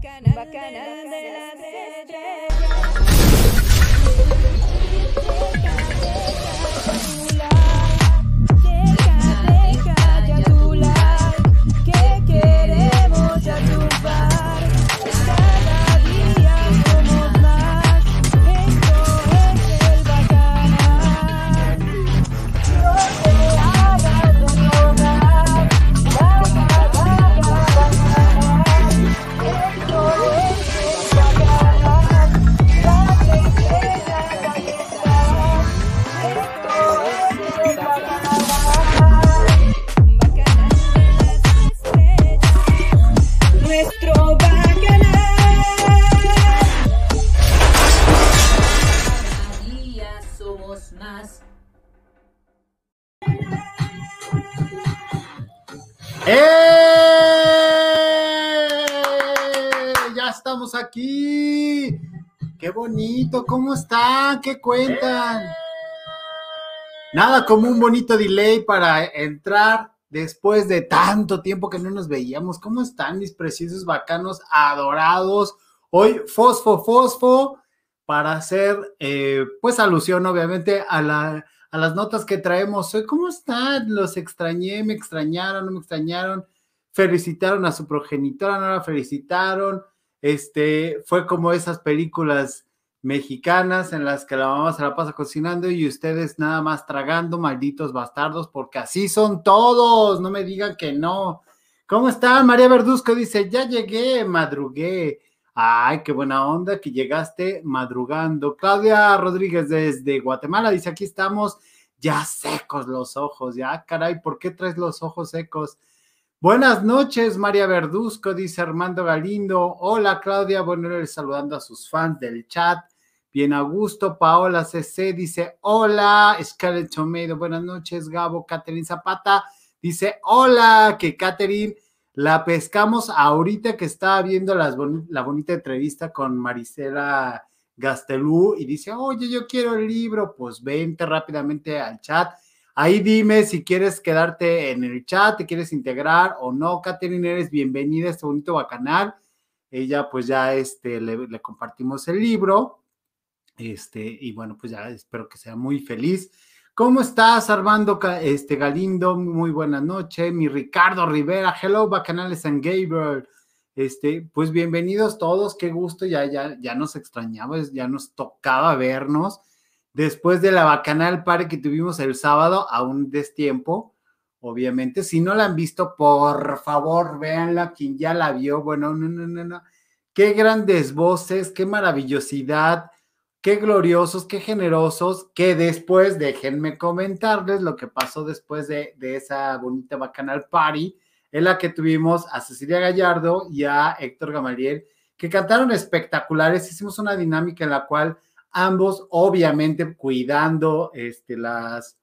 Bacanal de las ¿cómo están? ¿Qué cuentan? Nada como un bonito delay para entrar después de tanto tiempo que no nos veíamos. ¿Cómo están mis preciosos bacanos adorados? Hoy fosfo, fosfo, para hacer, eh, pues alusión obviamente a, la, a las notas que traemos hoy. ¿Cómo están? Los extrañé, me extrañaron, no me extrañaron. Felicitaron a su progenitora, no la felicitaron. Este, fue como esas películas mexicanas en las que la mamá se la pasa cocinando y ustedes nada más tragando, malditos bastardos, porque así son todos, no me digan que no. ¿Cómo están? María Verduzco dice, ya llegué, madrugué. Ay, qué buena onda que llegaste madrugando. Claudia Rodríguez desde Guatemala dice, aquí estamos ya secos los ojos, ya caray, ¿por qué traes los ojos secos? Buenas noches, María Verduzco, dice Armando Galindo. Hola, Claudia. Le saludando a sus fans del chat. Bien a gusto. Paola CC dice: Hola, Scarlett Tomedo. Buenas noches, Gabo. Catherine Zapata dice: Hola, que Catherine la pescamos ahorita que estaba viendo la bonita entrevista con Marisela Gastelú y dice: Oye, yo quiero el libro. Pues vente rápidamente al chat. Ahí dime si quieres quedarte en el chat, te quieres integrar o no. Catherine, eres bienvenida a este bonito bacanal. Ella, pues ya este, le, compartimos el libro. Este, y bueno, pues ya espero que sea muy feliz. ¿Cómo estás, Armando este, Galindo? Muy buena noche. Mi Ricardo Rivera, hello, bacanales San Gabriel. Este, pues bienvenidos todos, qué gusto, ya, ya, ya nos extrañaba, ya nos tocaba vernos después de la bacanal party que tuvimos el sábado, a un destiempo, obviamente. Si no la han visto, por favor, véanla. Quien ya la vio, bueno, no, no, no, no. Qué grandes voces, qué maravillosidad, qué gloriosos, qué generosos. Que después, déjenme comentarles lo que pasó después de, de esa bonita bacanal party, en la que tuvimos a Cecilia Gallardo y a Héctor Gamaliel, que cantaron espectaculares. Hicimos una dinámica en la cual ambos obviamente cuidando este, las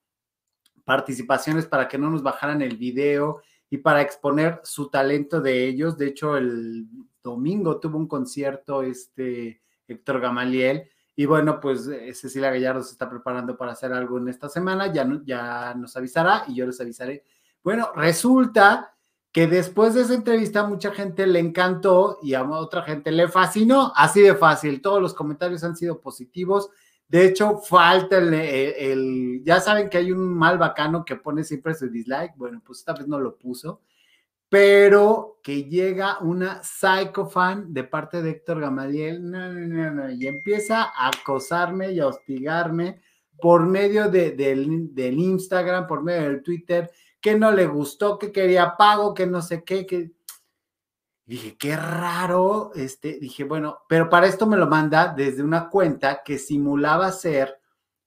participaciones para que no nos bajaran el video y para exponer su talento de ellos. De hecho, el domingo tuvo un concierto este Héctor Gamaliel y bueno, pues eh, Cecilia Gallardo se está preparando para hacer algo en esta semana, ya, ya nos avisará y yo les avisaré. Bueno, resulta que después de esa entrevista mucha gente le encantó y a otra gente le fascinó, así de fácil, todos los comentarios han sido positivos. De hecho, falta el, ya saben que hay un mal bacano que pone siempre su dislike, bueno, pues esta vez no lo puso, pero que llega una psycho fan de parte de Héctor Gamaliel, y empieza a acosarme y a hostigarme por medio de- del, del Instagram, por medio del Twitter, que no le gustó, que quería pago, que no sé qué, que dije, qué raro, este, dije, bueno, pero para esto me lo manda desde una cuenta que simulaba ser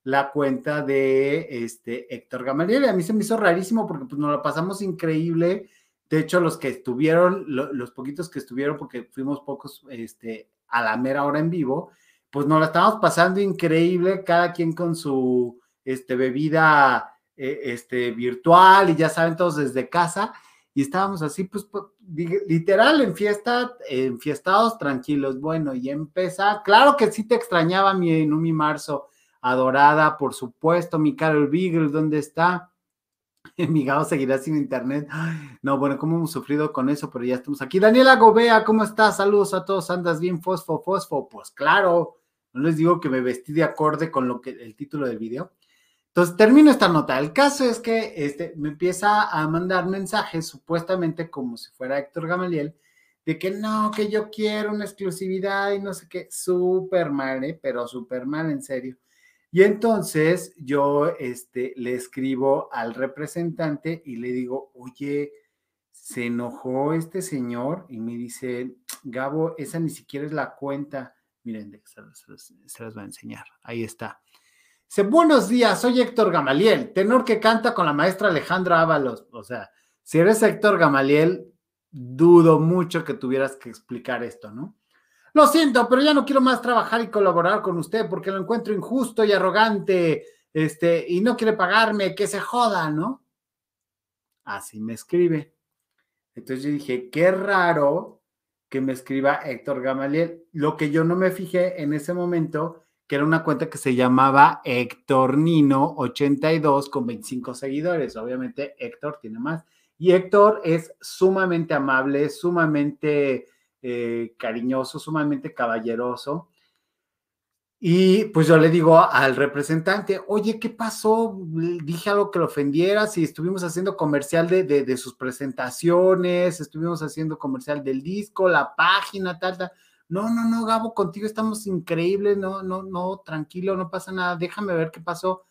la cuenta de este Héctor Gamaliel. Y a mí se me hizo rarísimo porque pues nos la pasamos increíble. De hecho, los que estuvieron, lo- los poquitos que estuvieron, porque fuimos pocos este, a la mera hora en vivo, pues nos la estábamos pasando increíble, cada quien con su este, bebida eh, este, virtual y ya saben todos desde casa. Y estábamos así, pues, pues, literal, en fiesta, en fiestados tranquilos. Bueno, y empieza, claro que sí te extrañaba mi Numi Marzo, adorada, por supuesto, mi Carol Beagle, ¿dónde está? Mi Gabo seguirá sin internet. No, bueno, ¿cómo hemos sufrido con eso? Pero ya estamos aquí. Daniela Gobea, ¿cómo estás? Saludos a todos. ¿Andas bien, fosfo, fosfo? Pues claro, no les digo que me vestí de acorde con lo que el título del video. Entonces, termino esta nota. El caso es que este, me empieza a mandar mensajes, supuestamente como si fuera Héctor Gamaliel, de que no, que yo quiero una exclusividad y no sé qué. Súper mal, ¿eh? pero súper mal, en serio. Y entonces yo este, le escribo al representante y le digo, oye, se enojó este señor y me dice, Gabo, esa ni siquiera es la cuenta. Miren, se, las voy a enseñar. Ahí está. Dice, buenos días, soy Héctor Gamaliel, tenor que canta con la maestra Alejandra Ábalos. O sea, si eres Héctor Gamaliel, dudo mucho que tuvieras que explicar esto, ¿no? Lo siento, pero ya no quiero más trabajar y colaborar con usted porque lo encuentro injusto y arrogante, este, y no quiere pagarme, que se joda, ¿no? Así me escribe. Entonces yo dije, qué raro que me escriba Héctor Gamaliel. Lo que yo no me fijé en ese momento, que era una cuenta que se llamaba Héctor Nino 82 con 25 seguidores. Obviamente Héctor tiene más. Y Héctor es sumamente amable, sumamente eh, cariñoso, sumamente caballeroso. Y pues yo le digo al representante, oye, ¿qué pasó? Dije algo que lo ofendiera, si estuvimos haciendo comercial de, de, de, sus presentaciones, estuvimos haciendo comercial del disco, la página, tal, tal. No, no, no, Gabo, contigo estamos increíbles, no, no, no, tranquilo, no pasa nada, déjame ver qué pasó.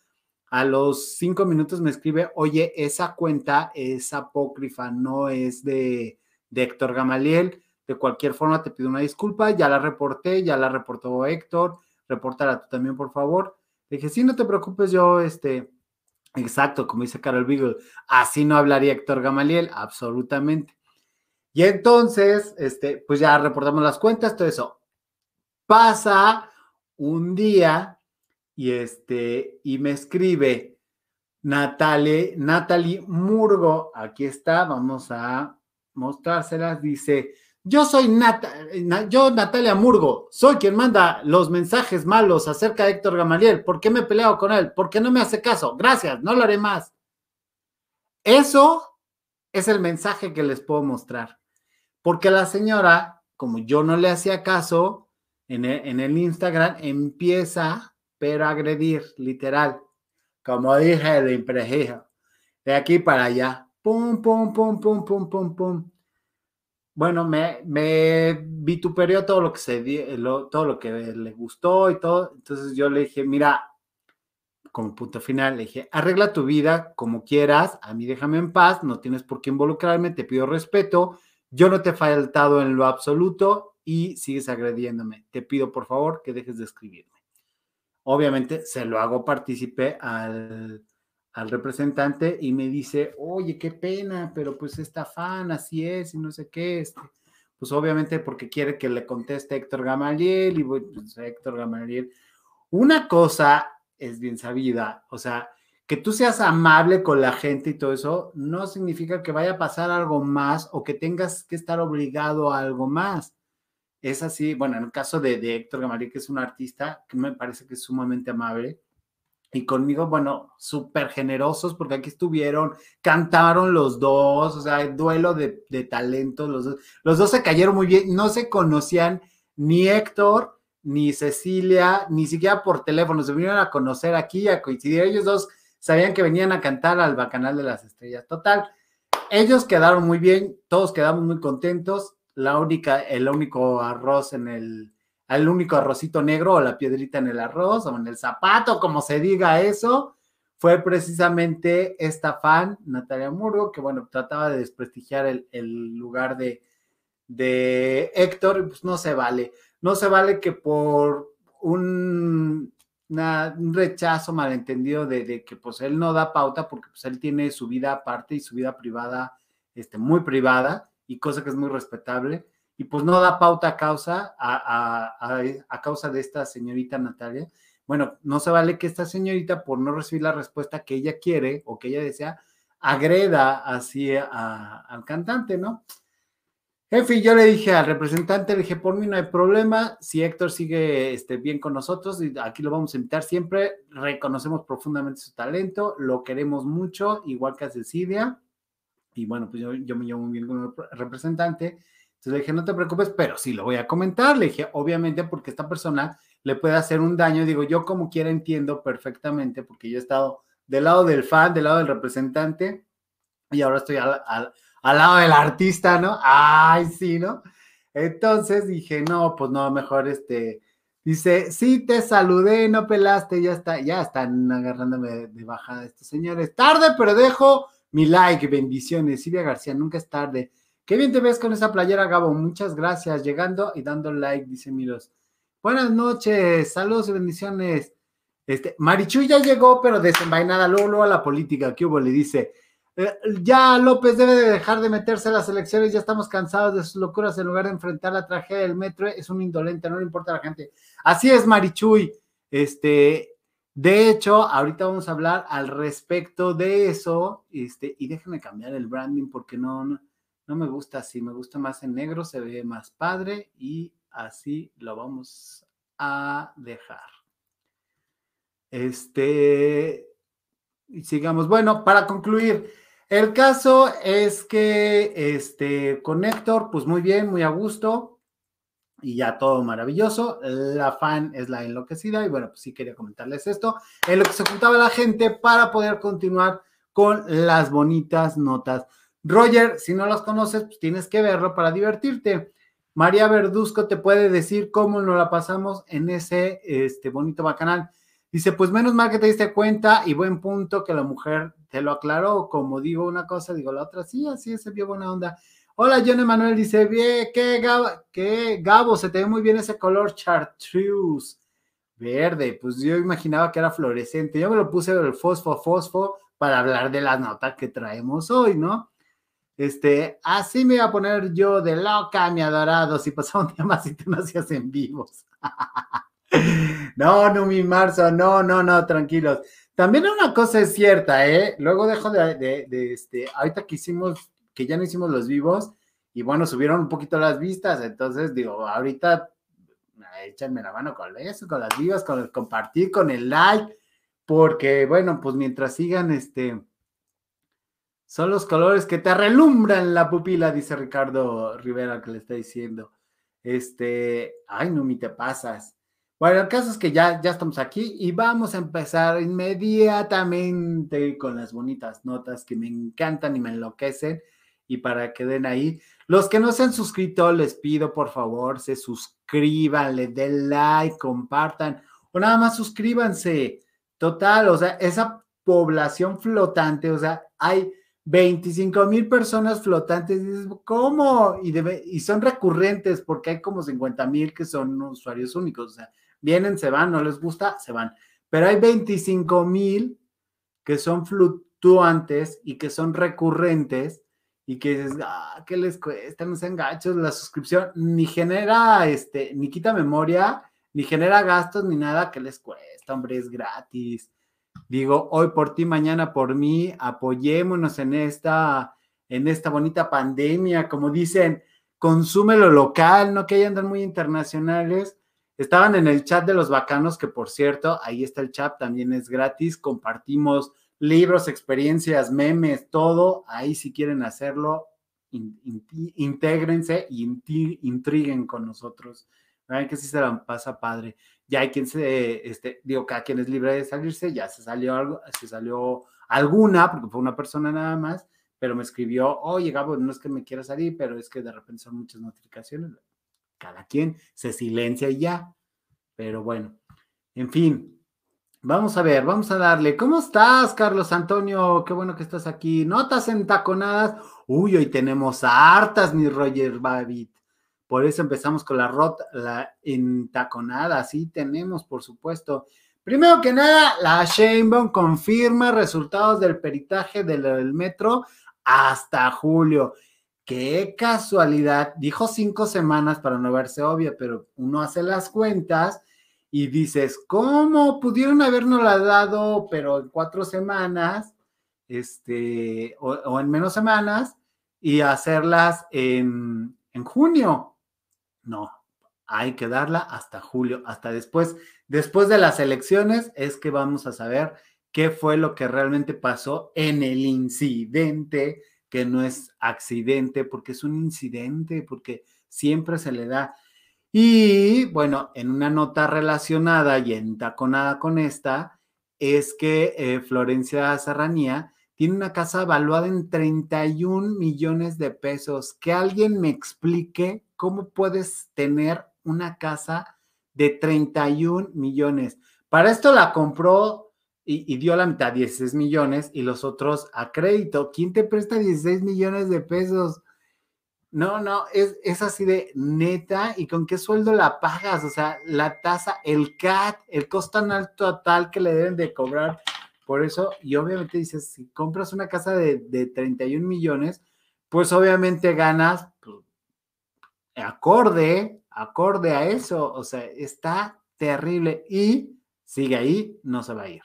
A los cinco minutos me escribe, oye, esa cuenta es apócrifa, no es de, de Héctor Gamaliel. De cualquier forma, te pido una disculpa, ya la reporté, ya la reportó Héctor, repórtala tú también, por favor. Le dije, sí, no te preocupes, yo, este, exacto, como dice Carol Beagle, así no hablaría Héctor Gamaliel, absolutamente. Y entonces, este, pues ya reportamos las cuentas, todo eso. Pasa un día y este, y me escribe Natalie, Natalie Murgo, aquí está, vamos a mostrárselas, dice, yo soy Nat yo, Natalia Murgo, soy quien manda los mensajes malos acerca de Héctor Gamaliel. ¿Por qué me he peleado con él? ¿Por qué no me hace caso? Gracias, no lo haré más. Eso es el mensaje que les puedo mostrar. Porque la señora, como yo no le hacía caso, en el, en el Instagram empieza, pero a agredir, literal. Como dije, de imprejijo. De aquí para allá. Pum, pum, pum, pum, pum, pum, pum bueno, me, me vituperió todo lo que se lo, todo lo que le gustó y todo. Entonces yo le dije, mira, como punto final, le dije, arregla tu vida como quieras, a mí déjame en paz, no tienes por qué involucrarme, te pido respeto, yo no te he faltado en lo absoluto y sigues agrediéndome. Te pido por favor que dejes de escribirme. Obviamente se lo hago partícipe al, al representante y me dice, oye, qué pena, pero pues esta fan, así es, y no sé qué, este, pues obviamente porque quiere que le conteste Héctor Gamaliel y pues Héctor Gamaliel. Una cosa es bien sabida, o sea, que tú seas amable con la gente y todo eso, no significa que vaya a pasar algo más o que tengas que estar obligado a algo más. Es así, bueno, en el caso de, de Héctor Gamaliel, que es un artista que me parece que es sumamente amable, y conmigo, bueno, súper generosos porque aquí estuvieron, cantaron los dos, o sea, duelo de, de talentos, los dos, los dos se cayeron muy bien, no se conocían ni Héctor, ni Cecilia, ni siquiera por teléfono, se vinieron a conocer aquí, a coincidir, ellos dos sabían que venían a cantar al Bacanal de las Estrellas, total, ellos quedaron muy bien, todos quedamos muy contentos, la única, el único arroz en el, al único arrocito negro o la piedrita en el arroz o en el zapato, como se diga eso, fue precisamente esta fan, Natalia Murgo, que bueno, trataba de desprestigiar el, el lugar de, de Héctor, pues no se vale. No se vale que por un, una, un rechazo malentendido de, que pues él no da pauta porque pues él tiene su vida aparte y su vida privada, este, muy privada y cosa que es muy respetable y pues no da pauta a causa, a, a, a, causa de esta señorita Natalia. Bueno, no se vale que esta señorita, por no recibir la respuesta que ella quiere o que ella desea, agreda así al cantante, ¿no? Fin, yo le dije al representante, le dije, por mí no hay problema, si Héctor sigue este, bien con nosotros, y aquí lo vamos a invitar siempre, reconocemos profundamente su talento, lo queremos mucho, igual que a Cecilia, y bueno, pues yo, yo me llevo muy bien con el representante, entonces le dije, no te preocupes, pero sí lo voy a comentar, le dije, obviamente porque esta persona le puede hacer un daño, digo, yo como quiera entiendo perfectamente, porque yo he estado del lado del fan, del lado del representante, y ahora estoy al al lado del artista, ¿no? Ay, sí, ¿no? Entonces dije, no, pues no, mejor este, dice, sí, te saludé, no pelaste, ya está, ya están agarrándome de bajada estos señores. Tarde, pero dejo mi like, bendiciones. Silvia García, nunca es tarde. Qué bien te ves con esa playera, Gabo. Muchas gracias. Llegando y dando like, dice Miros. Buenas noches, saludos y bendiciones. Este, Marichuy ya llegó, pero desenvainada, luego, luego a la política. ¿Qué hubo? Le dice, eh, ya López debe de dejar de meterse a las elecciones, ya estamos cansados de sus locuras en lugar de enfrentar la tragedia del metro, es un indolente, no le importa a la gente. Así es, Marichuy. Este, de hecho, ahorita vamos a hablar al respecto de eso, este, y déjenme cambiar el branding porque no, no, me gusta así, me gusta más en negro, se ve más padre y así lo vamos a dejar. Este, sigamos. Bueno, para concluir, el caso es que este, con Héctor, pues muy bien, muy a gusto y ya todo maravilloso. La fan es la enloquecida y bueno, pues sí quería comentarles esto, en lo que se juntaba la gente para poder continuar con las bonitas notas. Roger, si no los conoces, pues tienes que verlo para divertirte. María Verduzco te puede decir cómo nos la pasamos en ese este, bonito bacanal. Dice, pues menos mal que te diste cuenta y buen punto que la mujer te lo aclaró. Como digo una cosa, digo la otra. Sí, así se vio buena onda. Hola, John Emanuel dice, bien, qué Gabo, qué Gabo, se te ve muy bien ese color chartreuse. Verde, pues yo imaginaba que era fluorescente. Yo me lo puse el fosfo, fosfo para hablar de las notas que traemos hoy, ¿no? Este, así me iba a poner yo de loca, mi adorado, si pasaba un día más y tú no hacías en vivos. No, no, mi marzo, no, no, no, tranquilos. También una cosa es cierta, ¿eh? Luego dejo de, de, este, ahorita que hicimos, que ya no hicimos los vivos, y bueno, subieron un poquito las vistas, entonces digo, ahorita échenme la mano con eso, con las vivas, con el compartir, con el like, porque bueno, pues mientras sigan, este, son los colores que te relumbran la pupila, dice Ricardo Rivera, que le está diciendo. Este, ay, no, mi te pasas. Bueno, el caso es que ya, ya estamos aquí y vamos a empezar inmediatamente con las bonitas notas que me encantan y me enloquecen y para que den ahí. Los que no se han suscrito, les pido por favor se suscriban, le den like, compartan o nada más suscríbanse. Total, o sea, esa población flotante, o sea, hay 25 mil personas flotantes. ¿cómo? Y, debe, y son recurrentes porque hay como 50 mil que son usuarios únicos. O sea, vienen, se van, no les gusta, se van. Pero hay 25 mil que son fluctuantes y que son recurrentes y que dices, ah, ¿qué les cuesta? No sean gachos, la suscripción ni genera, este, ni quita memoria, ni genera gastos, ni nada que les cuesta, hombre, es gratis. Digo, hoy por ti, mañana por mí, apoyémonos en esta, en esta bonita pandemia, como dicen, consume lo local, no que hayan andan muy internacionales, Estaban en el chat de los bacanos, que por cierto, ahí está el chat, también es gratis. Compartimos libros, experiencias, memes, todo. Ahí si quieren hacerlo, in, in, intégrense y in, intriguen con nosotros. Vean que sí se la pasa padre. Ya hay quien se, este, digo, cada quien es libre de salirse, ya se salió algo, se salió alguna, porque fue una persona nada más, pero me escribió, oye, Gabo, no es que me quiera salir, pero es que de repente son muchas notificaciones cada quien se silencia y ya. Pero bueno, en fin, vamos a ver, vamos a darle. ¿Cómo estás, Carlos Antonio? Qué bueno que estás aquí. Notas entaconadas. Uy, hoy tenemos hartas, mi Roger Babbitt. Por eso empezamos con la rota, la entaconada. Sí, tenemos, por supuesto. Primero que nada, la Sheinbaum confirma resultados del peritaje del, del metro hasta julio. Qué casualidad, dijo cinco semanas para no verse obvia, pero uno hace las cuentas y dices, ¿cómo pudieron habernos dado, pero en cuatro semanas, este, o, o en menos semanas, y hacerlas en, en junio. No, hay que darla hasta julio, hasta después. Después de las elecciones es que vamos a saber qué fue lo que realmente pasó en el incidente, que no es accidente, porque es un incidente, porque siempre se le da. Y bueno, en una nota relacionada y entaconada con esta, es que eh, Florencia Serranía tiene una casa valuada en 31 millones de pesos. Que alguien me explique cómo puedes tener una casa de 31 millones. Para esto la compró y, dio la mitad, 16 millones, y los otros a crédito. ¿Quién te presta 16 millones de pesos? No, no, es, es así de neta. ¿Y con qué sueldo la pagas? O sea, la tasa, el CAT, el costo anual total que le deben de cobrar. Por eso, y obviamente dices, si compras una casa de, de 31 millones, pues obviamente ganas pues, acorde, acorde a eso. O sea, está terrible y sigue ahí, no se va a ir.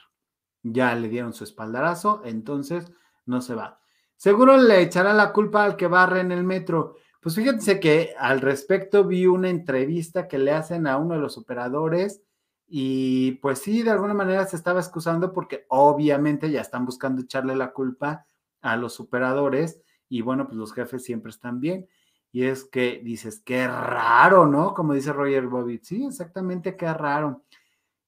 Ya le dieron su espaldarazo, entonces no se va. Seguro le echará la culpa al que barre en el metro. Pues fíjense que al respecto vi una entrevista que le hacen a uno de los operadores y pues sí, de alguna manera se estaba excusando porque obviamente ya están buscando echarle la culpa a los operadores y bueno, pues los jefes siempre están bien. Y es que dices, qué raro, ¿no? Como dice Roger Bobbitt. Sí, exactamente, qué raro.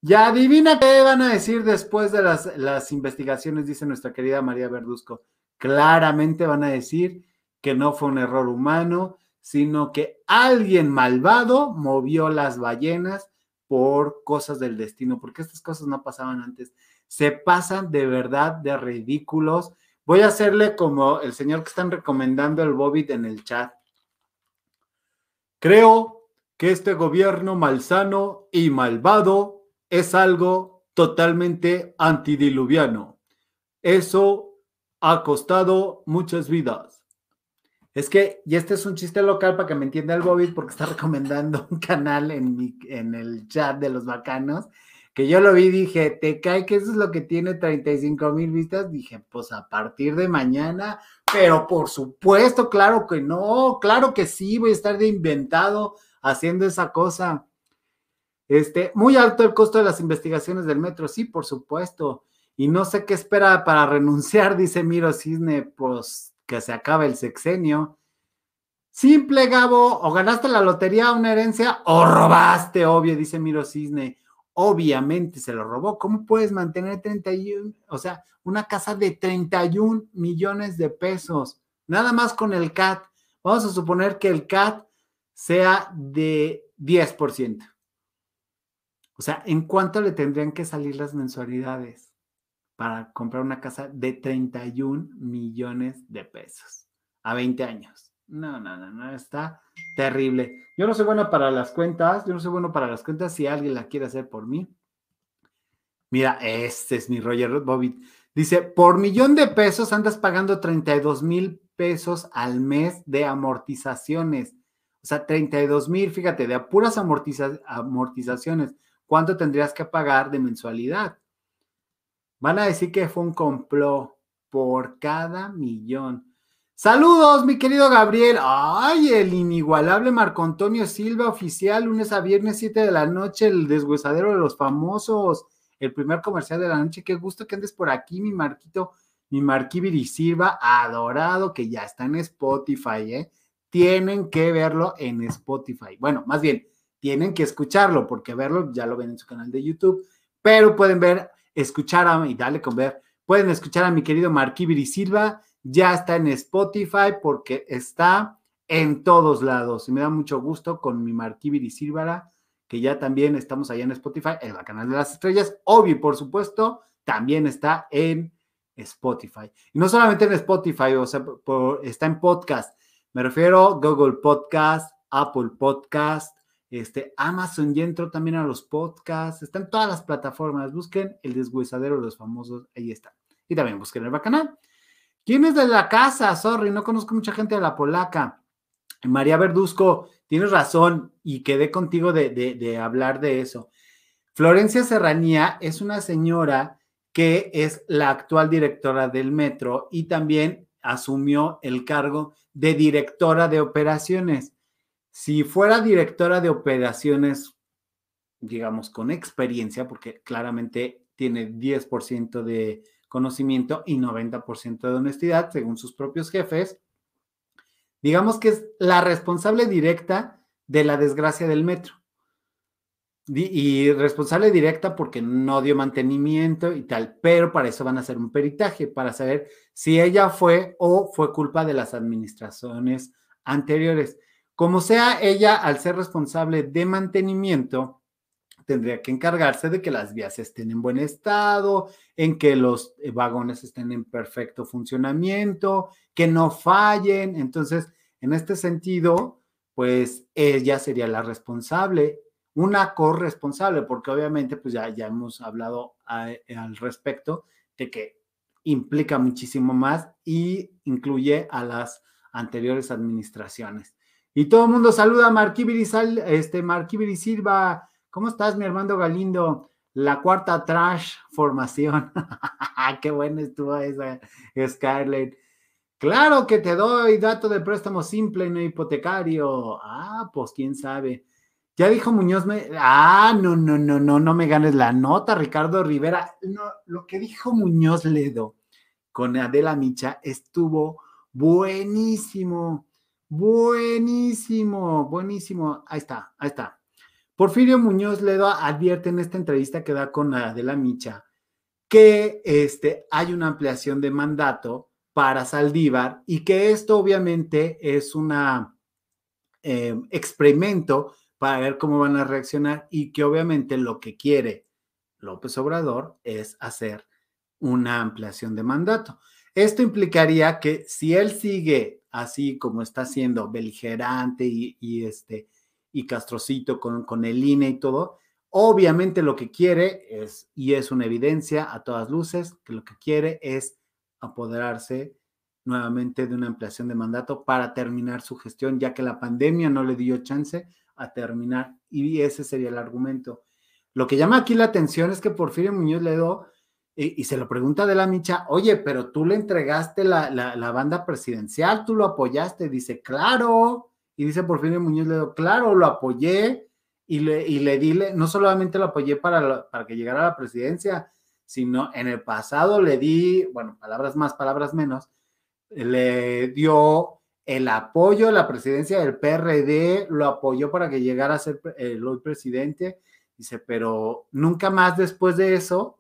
Ya adivina qué van a decir después de las, las investigaciones, dice nuestra querida María Verduzco. Claramente van a decir que no fue un error humano, sino que alguien malvado movió las ballenas por cosas del destino, porque estas cosas no pasaban antes. Se pasan de verdad de ridículos. Voy a hacerle como el señor que están recomendando el Bobbitt en el chat. Creo que este gobierno malsano y malvado es algo totalmente antidiluviano. Eso ha costado muchas vidas. Es que, y este es un chiste local para que me entienda el Bobby, porque está recomendando un canal en, mi, en el chat de los bacanos, que yo lo vi y dije, ¿te cae que eso es lo que tiene 35 mil vistas? Dije, pues a partir de mañana, pero por supuesto, claro que no, claro que sí, voy a estar de inventado haciendo esa cosa. Este, muy alto el costo de las investigaciones del metro, sí, por supuesto. Y no sé qué espera para renunciar, dice Miro Cisne, pues que se acabe el sexenio. Simple, Gabo, o ganaste la lotería, una herencia, o robaste, obvio, dice Miro Cisne. Obviamente se lo robó. ¿Cómo puedes mantener 31, o sea, una casa de 31 millones de pesos? Nada más con el CAT. Vamos a suponer que el CAT sea de 10%. O sea, ¿en cuánto le tendrían que salir las mensualidades para comprar una casa de 31 millones de pesos a 20 años? No, no, no, no, está terrible. Yo no soy bueno para las cuentas, yo no soy bueno para las cuentas si alguien la quiere hacer por mí. Mira, este es mi Roger Bobbitt. Dice, por millón de pesos andas pagando 32 mil pesos al mes de amortizaciones. O sea, 32 mil, fíjate, de puras amortiza amortizaciones. ¿Cuánto tendrías que pagar de mensualidad? Van a decir que fue un complot por cada millón. Saludos, mi querido Gabriel. Ay, el inigualable Marco Antonio Silva, oficial, lunes a viernes, 7 de la noche, el deshuesadero de los famosos, el primer comercial de la noche. Qué gusto que andes por aquí, mi Marquito, mi Marquibiri Silva, adorado, que ya está en Spotify, ¿eh? Tienen que verlo en Spotify. Bueno, más bien, tienen que escucharlo, porque verlo ya lo ven en su canal de YouTube, pero pueden ver, escuchar a, y dale con ver, pueden escuchar a mi querido Marquibiri Silva ya está en Spotify porque está en todos lados. Y me da mucho gusto con mi Marquibiri Silvara, que ya también estamos allá en Spotify, en la canal de las estrellas. Obvio, por supuesto, también está en Spotify. Y no solamente en Spotify, o sea, está en podcast. Me refiero a Google Podcast, Apple Podcast, este, Amazon y entro también a los podcasts. Está en todas las plataformas. Busquen el deshuesadero de los famosos. Ahí está. Y también busquen el bacanal. ¿Quién es de la casa? Sorry, no conozco mucha gente de la polaca. María Verduzco, tienes razón y quedé contigo de, de, hablar de eso. Florencia Serranía es una señora que es la actual directora del metro y también asumió el cargo de directora de operaciones. Si fuera directora de operaciones, digamos, con experiencia, porque claramente tiene 10% de conocimiento y 90% de honestidad, según sus propios jefes, digamos que es la responsable directa de la desgracia del metro. Y responsable directa porque no dio mantenimiento y tal, pero para eso van a hacer un peritaje, para saber si ella fue o fue culpa de las administraciones anteriores. Como sea, ella, al ser responsable de mantenimiento, tendría que encargarse de que las vías estén en buen estado, en que los eh, vagones estén en perfecto funcionamiento, que no fallen. Entonces, en este sentido, pues ella sería la responsable, una corresponsable, porque obviamente, pues ya, ya hemos hablado a- al respecto de que implica muchísimo más y incluye a las anteriores administraciones. Y todo el mundo saluda a Marquibiri, este, Silva. ¿Cómo estás, mi hermano Galindo? La cuarta trash formación. Qué buena estuvo esa, Scarlett. Claro que te doy dato de préstamo simple, no hipotecario. Ah, pues quién sabe. Ya dijo Muñoz, me... ah, no, no, no, no, no me ganes la nota, Ricardo Rivera. No, lo que dijo Muñoz Ledo con Adela Micha estuvo buenísimo, buenísimo, buenísimo. Ahí está, ahí está. Porfirio Muñoz Ledo advierte en esta entrevista que da con Adela Micha que este, hay una ampliación de mandato para Saldívar y que esto obviamente es un experimento para ver cómo van a reaccionar y que obviamente lo que quiere López Obrador es hacer una ampliación de mandato. Esto implicaría que si él sigue así como está siendo beligerante y, este y castrocito con, con el INE y todo, obviamente lo que quiere es, y es una evidencia a todas luces, que lo que quiere es apoderarse nuevamente de una ampliación de mandato para terminar su gestión, ya que la pandemia no le dio chance a terminar. Y ese sería el argumento. Lo que llama aquí la atención es que Porfirio Muñoz Ledo, y, se lo pregunta de la Micha, oye, pero tú le entregaste la, la, banda presidencial, tú lo apoyaste. Dice, claro. Y dice Porfirio Muñoz Ledo, claro, lo apoyé y le, y le di, no solamente lo apoyé para, para que llegara a la presidencia, sino en el pasado le di, bueno, palabras más, palabras menos, le dio el apoyo la presidencia del PRD, lo apoyó para que llegara a ser el hoy presidente. Dice, pero nunca más después de eso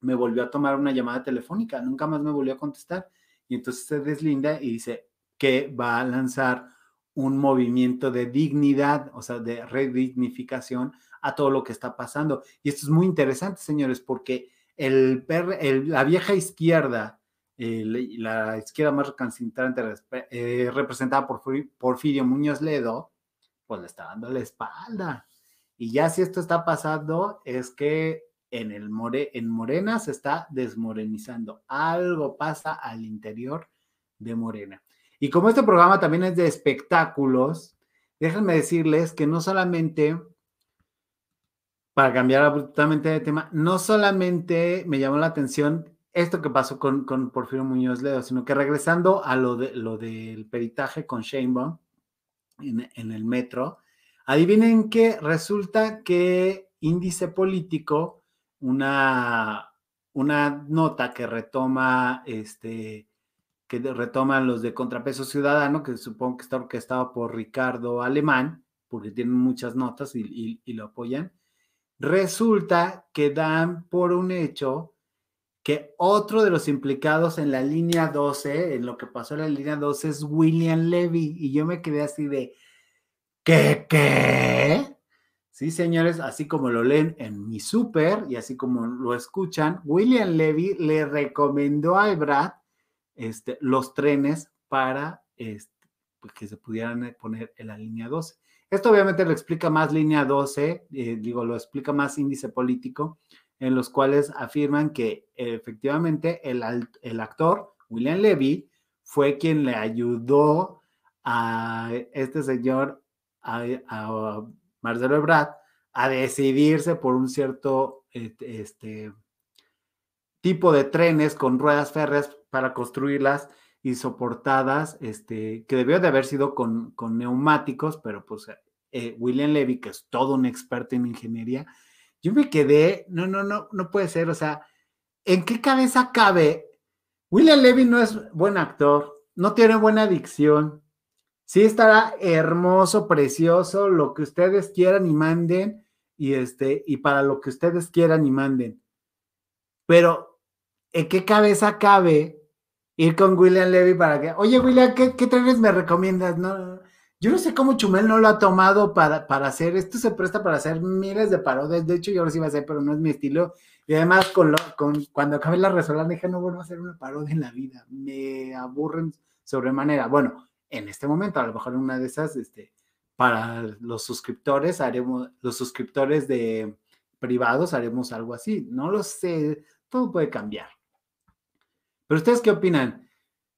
me volvió a tomar una llamada telefónica, nunca más me volvió a contestar. Y entonces se deslinda y dice que va a lanzar un movimiento de dignidad, o sea, de redignificación a todo lo que está pasando. Y esto es muy interesante, señores, porque el, el la vieja izquierda, la izquierda más recalcitrante eh, representada por Porfirio Muñoz Ledo, pues le está dando la espalda. Y ya si esto está pasando, es que en, el more, en Morena se está desmorenizando. Algo pasa al interior de Morena. Y como este programa también es de espectáculos, déjenme decirles que no solamente, para cambiar abruptamente de tema, no solamente me llamó la atención esto que pasó con, con Porfirio Muñoz Ledo, sino que regresando a lo, de, lo del peritaje con Sheinbaum en, en el metro, adivinen que resulta que índice político, una, una nota que retoma este que retoman los de Contrapeso Ciudadano, que supongo que está orquestado por Ricardo Alemán, porque tienen muchas notas y, y, y, lo apoyan, resulta que dan por un hecho que otro de los implicados en la línea 12, en lo que pasó en la línea 12, es William Levy, y yo me quedé así de, ¿qué, qué? Sí, señores, así como lo leen en mi súper y así como lo escuchan, William Levy le recomendó a Brad este, los trenes para este, pues que se pudieran poner en la línea 12. Esto obviamente lo explica más línea 12, eh, digo, lo explica más índice político, en los cuales afirman que eh, efectivamente el, el, actor William Levy fue quien le ayudó a este señor, a Marcelo Ebrard, a decidirse por un cierto este, tipo de trenes con ruedas férreas para construirlas y soportadas, este, que debió de haber sido con, con neumáticos, pero pues eh, William Levy, que es todo un experto en ingeniería, yo me quedé, no, no, no, no puede ser, o sea, ¿en qué cabeza cabe? William Levy no es buen actor, no tiene buena dicción, sí estará hermoso, precioso, lo que ustedes quieran y manden, y este, y para lo que ustedes quieran y manden. Pero, ¿en qué cabeza cabe ir con William Levy para que, oye, William, ¿qué, qué trailers me recomiendas? No, yo no sé cómo Chumel no lo ha tomado para, para hacer, esto se presta para hacer miles de parodias, de hecho yo sí iba a hacer, pero no es mi estilo, y además con, con cuando acabé la resolana dije, no vuelvo a hacer una parodia en la vida, me aburren sobremanera. Bueno, en este momento, a lo mejor en una de esas, este, para los suscriptores haremos, los suscriptores de privados haremos algo así, no lo sé, todo puede cambiar. Pero ustedes qué opinan?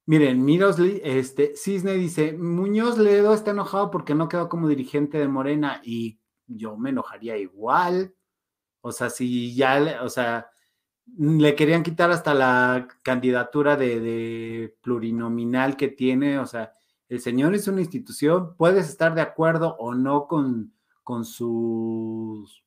Miren, Miros, este, Cisne dice, Muñoz Ledo está enojado porque no quedó como dirigente de Morena y yo me enojaría igual. O sea, si ya, o sea, le querían quitar hasta la candidatura de plurinominal que tiene, o sea, el señor es una institución, puedes estar de acuerdo o no con, con sus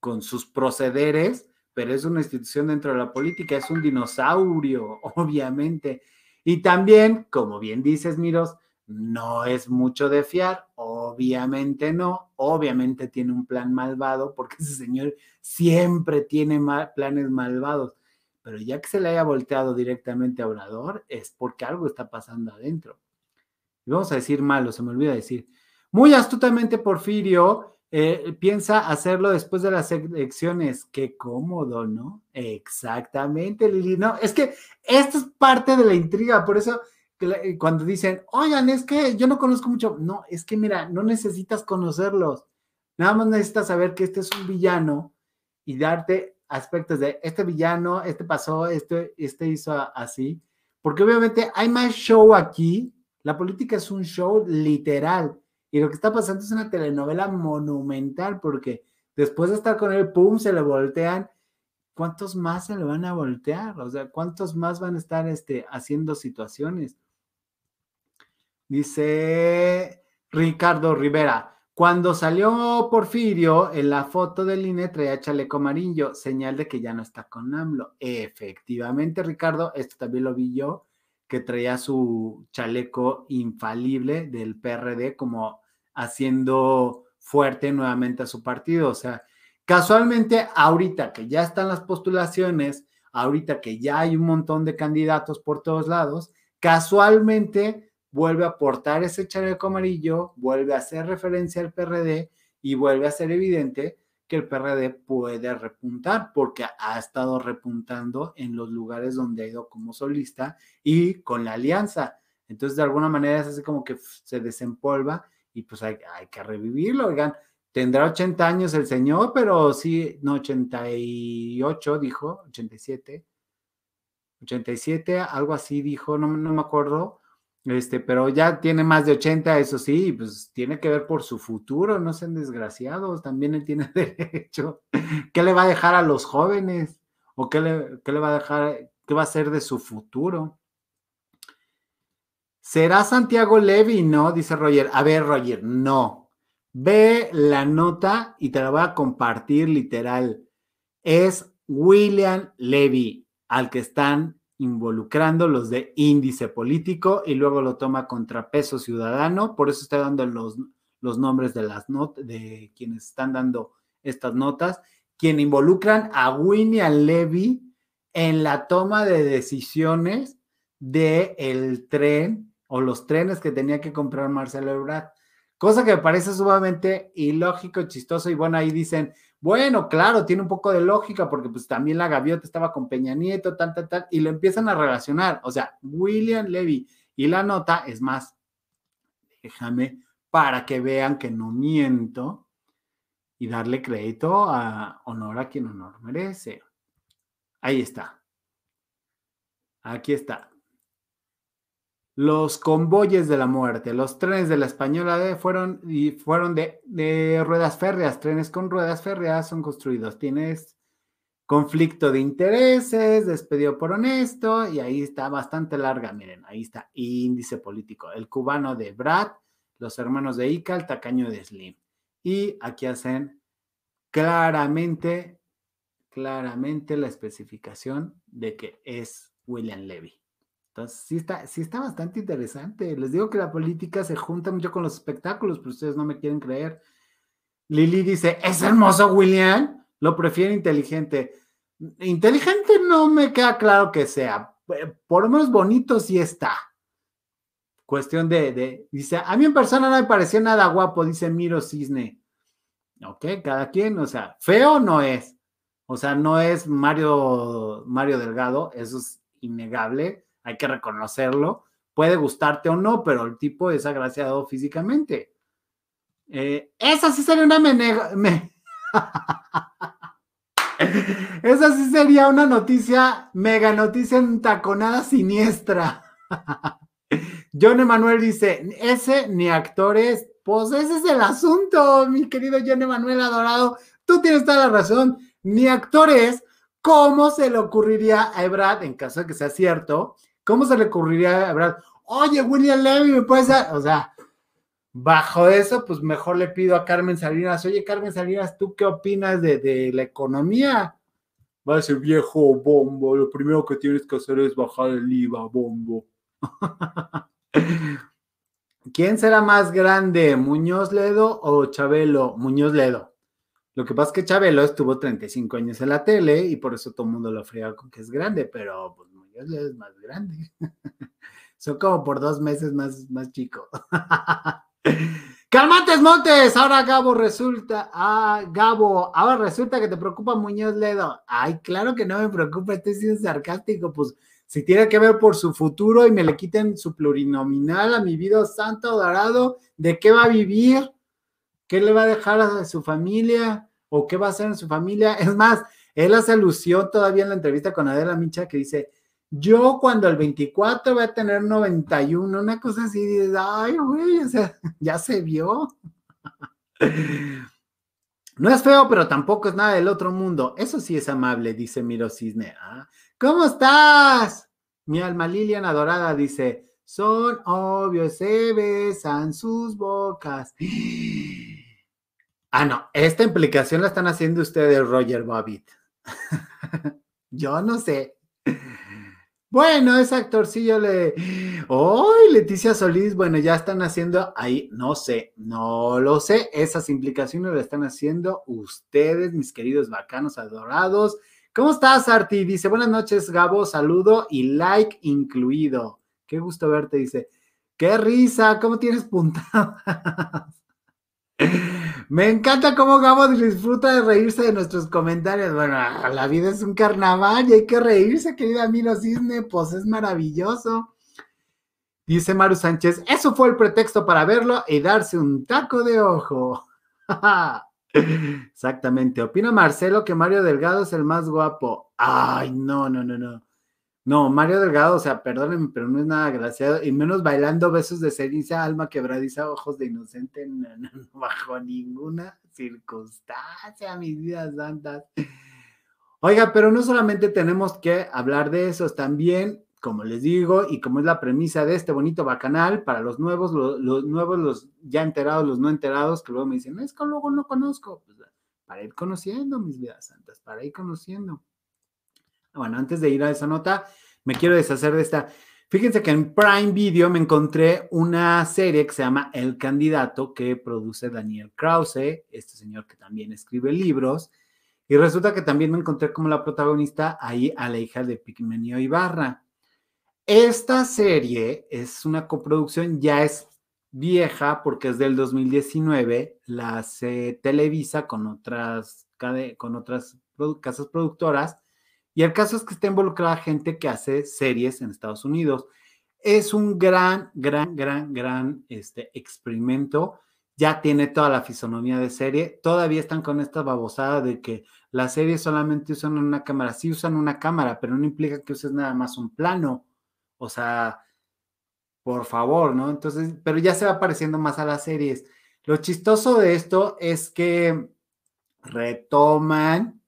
con sus procederes, pero es una institución dentro de la política, es un dinosaurio, obviamente. Y también, como bien dices, Miros, no es mucho de fiar, obviamente no, obviamente tiene un plan malvado, porque ese señor siempre tiene planes malvados, pero ya que se le haya volteado directamente a Obrador, es porque algo está pasando adentro. Y vamos a decir malo, se me olvida decir. Muy astutamente, Porfirio eh, piensa hacerlo después de las elecciones. Qué cómodo, ¿no? Exactamente, Lili. No, es que esto es parte de la intriga, por eso eh, cuando dicen, oigan, es que yo no conozco mucho, no, es que mira, no necesitas conocerlos, nada más necesitas saber que este es un villano y darte aspectos de este villano, este pasó, este, este hizo así, porque obviamente hay más show aquí, la política es un show literal, y lo que está pasando es una telenovela monumental, porque después de estar con él, pum, se le voltean ¿cuántos más se le van a voltear? O sea, ¿cuántos más van a estar este, haciendo situaciones? Dice Ricardo Rivera, cuando salió Porfirio en la foto del INE traía chaleco amarillo, señal de que ya no está con AMLO. Efectivamente, Ricardo, esto también lo vi yo, que traía su chaleco infalible del PRD como haciendo fuerte nuevamente a su partido. O sea, Casualmente, ahorita que ya están las postulaciones, ahorita que ya hay un montón de candidatos por todos lados, casualmente vuelve a aportar ese chaleco amarillo, vuelve a hacer referencia al PRD y vuelve a ser evidente que el PRD puede repuntar porque ha estado repuntando en los lugares donde ha ido como solista y con la alianza. Entonces, de alguna manera es así como que se desempolva y pues hay, hay que revivirlo, oigan. Tendrá 80 años el señor, pero sí, no, 88 dijo, 87. 87, algo así dijo, no, no me acuerdo. Este, pero ya tiene más de 80, eso sí, pues tiene que ver por su futuro, no sean desgraciados, también él tiene derecho. ¿Qué le va a dejar a los jóvenes? ¿O qué le, qué le va a dejar, qué va a hacer de su futuro? ¿Será Santiago Levy? No, dice Roger. A ver, Roger, no. Ve la nota y te la voy a compartir literal. Es William Levy al que están involucrando los de índice político y luego lo toma contrapeso ciudadano. Por eso estoy dando los, los nombres de las notas, de quienes están dando estas notas, quien involucran a William Levy en la toma de decisiones del el tren o los trenes que tenía que comprar Marcelo Ebrard. Cosa que me parece sumamente ilógico, chistoso, y bueno, ahí dicen, bueno, claro, tiene un poco de lógica, porque pues también la gaviota estaba con Peña Nieto, tal, tal, tal, y lo empiezan a relacionar. O sea, William Levy y la nota, es más, déjame para que vean que no miento y darle crédito a honor a quien honor merece. Ahí está. Aquí está. Los convoyes de la muerte, los trenes de la española fueron y fueron de, de ruedas férreas, trenes con ruedas férreas son construidos. Tienes conflicto de intereses, despedido por honesto, y ahí está bastante larga, miren, ahí está, índice político, el cubano de Brad, los hermanos de Ica, el tacaño de Slim. Y aquí hacen claramente, claramente la especificación de que es William Levy. Entonces, sí está, sí está bastante interesante. Les digo que la política se junta mucho con los espectáculos, pero ustedes no me quieren creer. Lili dice, es hermoso William, lo prefiero inteligente. Inteligente no me queda claro que sea, eh, por lo menos bonito sí está. Cuestión de, de, dice, a mí en persona no me pareció nada guapo, dice Miro Cisne. Ok, cada quien, o sea, feo no es. O sea, no es Mario, Mario Delgado, eso es innegable, hay que reconocerlo. Puede gustarte o no, pero el tipo es agraciado físicamente. Eh, esa sí sería una menega, me- Esa sí sería una noticia, mega noticia entaconada siniestra. John Emanuel dice, ese ni actores, pues ese es el asunto, mi querido John Emanuel adorado. Tú tienes toda la razón, ni actores, ¿cómo se le ocurriría a Ebrad, en caso de que sea cierto, cómo se le ocurriría a Ebrad? Oye, William Levy, ¿me puedes dar? O sea, bajo eso, pues mejor le pido a Carmen Salinas, oye, Carmen Salinas, ¿tú qué opinas de, la economía? Va a decir, viejo bombo, lo primero que tienes que hacer es bajar el IVA, bombo. ¿Quién será más grande, Muñoz Ledo o Chabelo? Muñoz Ledo. Lo que pasa es que Chabelo estuvo 35 años en la tele y por eso todo el mundo lo friega con que es grande, pero pues Muñoz Ledo es más grande. Son como por dos meses más, más chico. Calmantes Montes, ahora Gabo resulta, ah, Gabo, ahora resulta que te preocupa Muñoz Ledo. Ay, claro que no me preocupa, estoy siendo sarcástico, pues si tiene que ver por su futuro y me le quiten su plurinominal a mi vida santo dorado, ¿de qué va a vivir? ¿Qué le va a dejar a su familia? ¿O qué va a hacer en su familia? Es más, él hace alusión todavía en la entrevista con Adela Micha que dice, yo cuando el 24 voy a tener 91, una cosa así, dices, ay, güey, o sea, ya se vio. No es feo, pero tampoco es nada del otro mundo. Eso sí es amable, dice Miro Cisne. Ah, ¿Cómo estás? Mi alma Lilian adorada dice, son obvios, se besan sus bocas. Ah, no, esta implicación la están haciendo ustedes, Roger Bobbitt. Yo no sé. Bueno, ese actorcillo le. ¡Ay, Leticia Solís! Bueno, ya están haciendo ahí, no sé, no lo sé. Esas implicaciones las están haciendo ustedes, mis queridos bacanos adorados. ¿Cómo estás, Arti? Dice, buenas noches, Gabo, saludo y like incluido. Qué gusto verte, dice. ¡Qué risa! ¿Cómo tienes puntadas? Me encanta cómo Gabo disfruta de reírse de nuestros comentarios. Bueno, la vida es un carnaval y hay que reírse, querida Milo Cisne, pues es maravilloso. Dice Maru Sánchez, eso fue el pretexto para verlo y darse un taco de ojo. Exactamente. Opina Marcelo que Mario Delgado es el más guapo. Ay, no, no, no, no. No, Mario Delgado, o sea, perdónenme, pero no es nada graciado, y menos bailando besos de ceniza, alma quebradiza, ojos de inocente, no, no, no, bajo ninguna circunstancia, mis vidas santas. Oiga, pero no solamente tenemos que hablar de esos, también, como les digo, y como es la premisa de este bonito bacanal, para los nuevos, los, los nuevos, los ya enterados, los no enterados, que luego me dicen, es que luego no conozco, pues, para ir conociendo, mis vidas santas, para ir conociendo. Bueno, antes de ir a esa nota, me quiero deshacer de esta. Fíjense que en Prime Video me encontré una serie que se llama El Candidato, que produce Daniel Krause, este señor que también escribe libros. Y resulta que también me encontré como la protagonista ahí a la hija de Pigmenio Ibarra. Esta serie es una coproducción, ya es vieja porque es del 2019, la hace Televisa con otras, con otras casas productoras y el caso es que está involucrada gente que hace series en Estados Unidos. Es un gran, gran, gran, gran este, experimento. Ya tiene toda la fisonomía de serie. Todavía están con esta babosada de que las series solamente usan una cámara. Sí usan una cámara, pero no implica que uses nada más un plano. O sea, por favor, ¿no? Entonces, pero ya se va pareciendo más a las series. Lo chistoso de esto es que retoman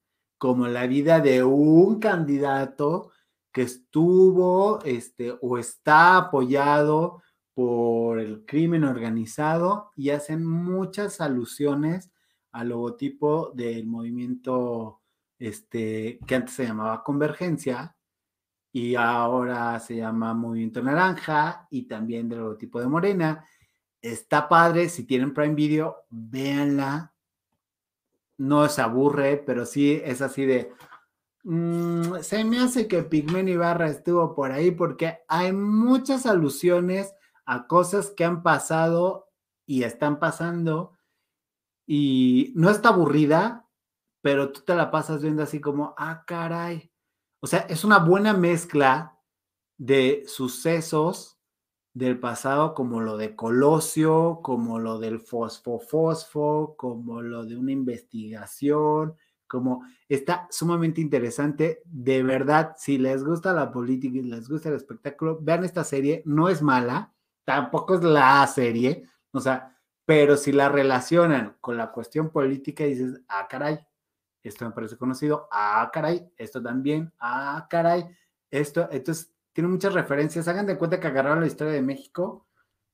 como la vida de un candidato que estuvo este, o está apoyado por el crimen organizado y hacen muchas alusiones al logotipo del movimiento este, que antes se llamaba Convergencia y ahora se llama Movimiento Naranja y también del logotipo de Morena. Está padre, si tienen Prime Video, véanla. No se aburre, pero sí es así de, mm, se me hace que Pigmen Ibarra estuvo por ahí porque hay muchas alusiones a cosas que han pasado y están pasando y no está aburrida, pero tú te la pasas viendo así como, ah, caray. O sea, es una buena mezcla de sucesos del pasado como lo de Colosio, como lo del fosfo-fosfo, como lo de una investigación, como está sumamente interesante. De verdad, si les gusta la política y les gusta el espectáculo, vean esta serie, no es mala, tampoco es la serie, o sea, pero si la relacionan con la cuestión política, dices, ah, caray, esto me parece conocido, ah, caray, esto también, ah, caray, esto, entonces tiene muchas referencias. Hagan de cuenta que agarraron la historia de México,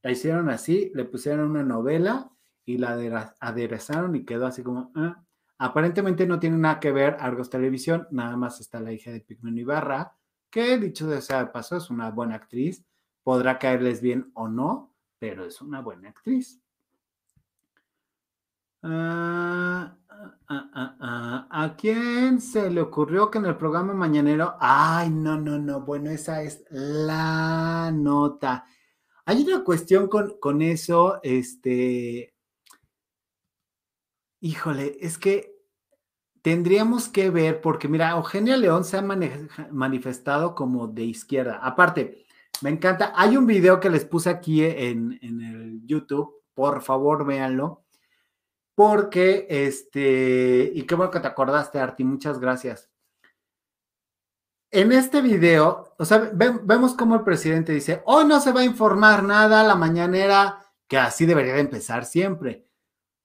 la hicieron así, le pusieron una novela y la aderezaron y quedó así como, ah. Aparentemente no tiene nada que ver Argos Televisión, nada más está la hija de Pigmeno Ibarra, que dicho de sea de paso es una buena actriz, podrá caerles bien o no, pero es una buena actriz. Ah, ah, ah. ¿A quién se le ocurrió que en el programa mañanero? Ay, no, no, no. Bueno, esa es la nota. Hay una cuestión con, con eso, este. Híjole, es que tendríamos que ver, porque mira, Eugenia León se ha manifestado como de izquierda. Aparte, me encanta. Hay un video que les puse aquí en, en el YouTube. Por favor, véanlo. Porque, este, y qué bueno que te acordaste, Arti, muchas gracias. En este video, o sea, ve- vemos cómo el presidente dice, hoy no se va a informar nada, la mañanera, que así debería de empezar siempre.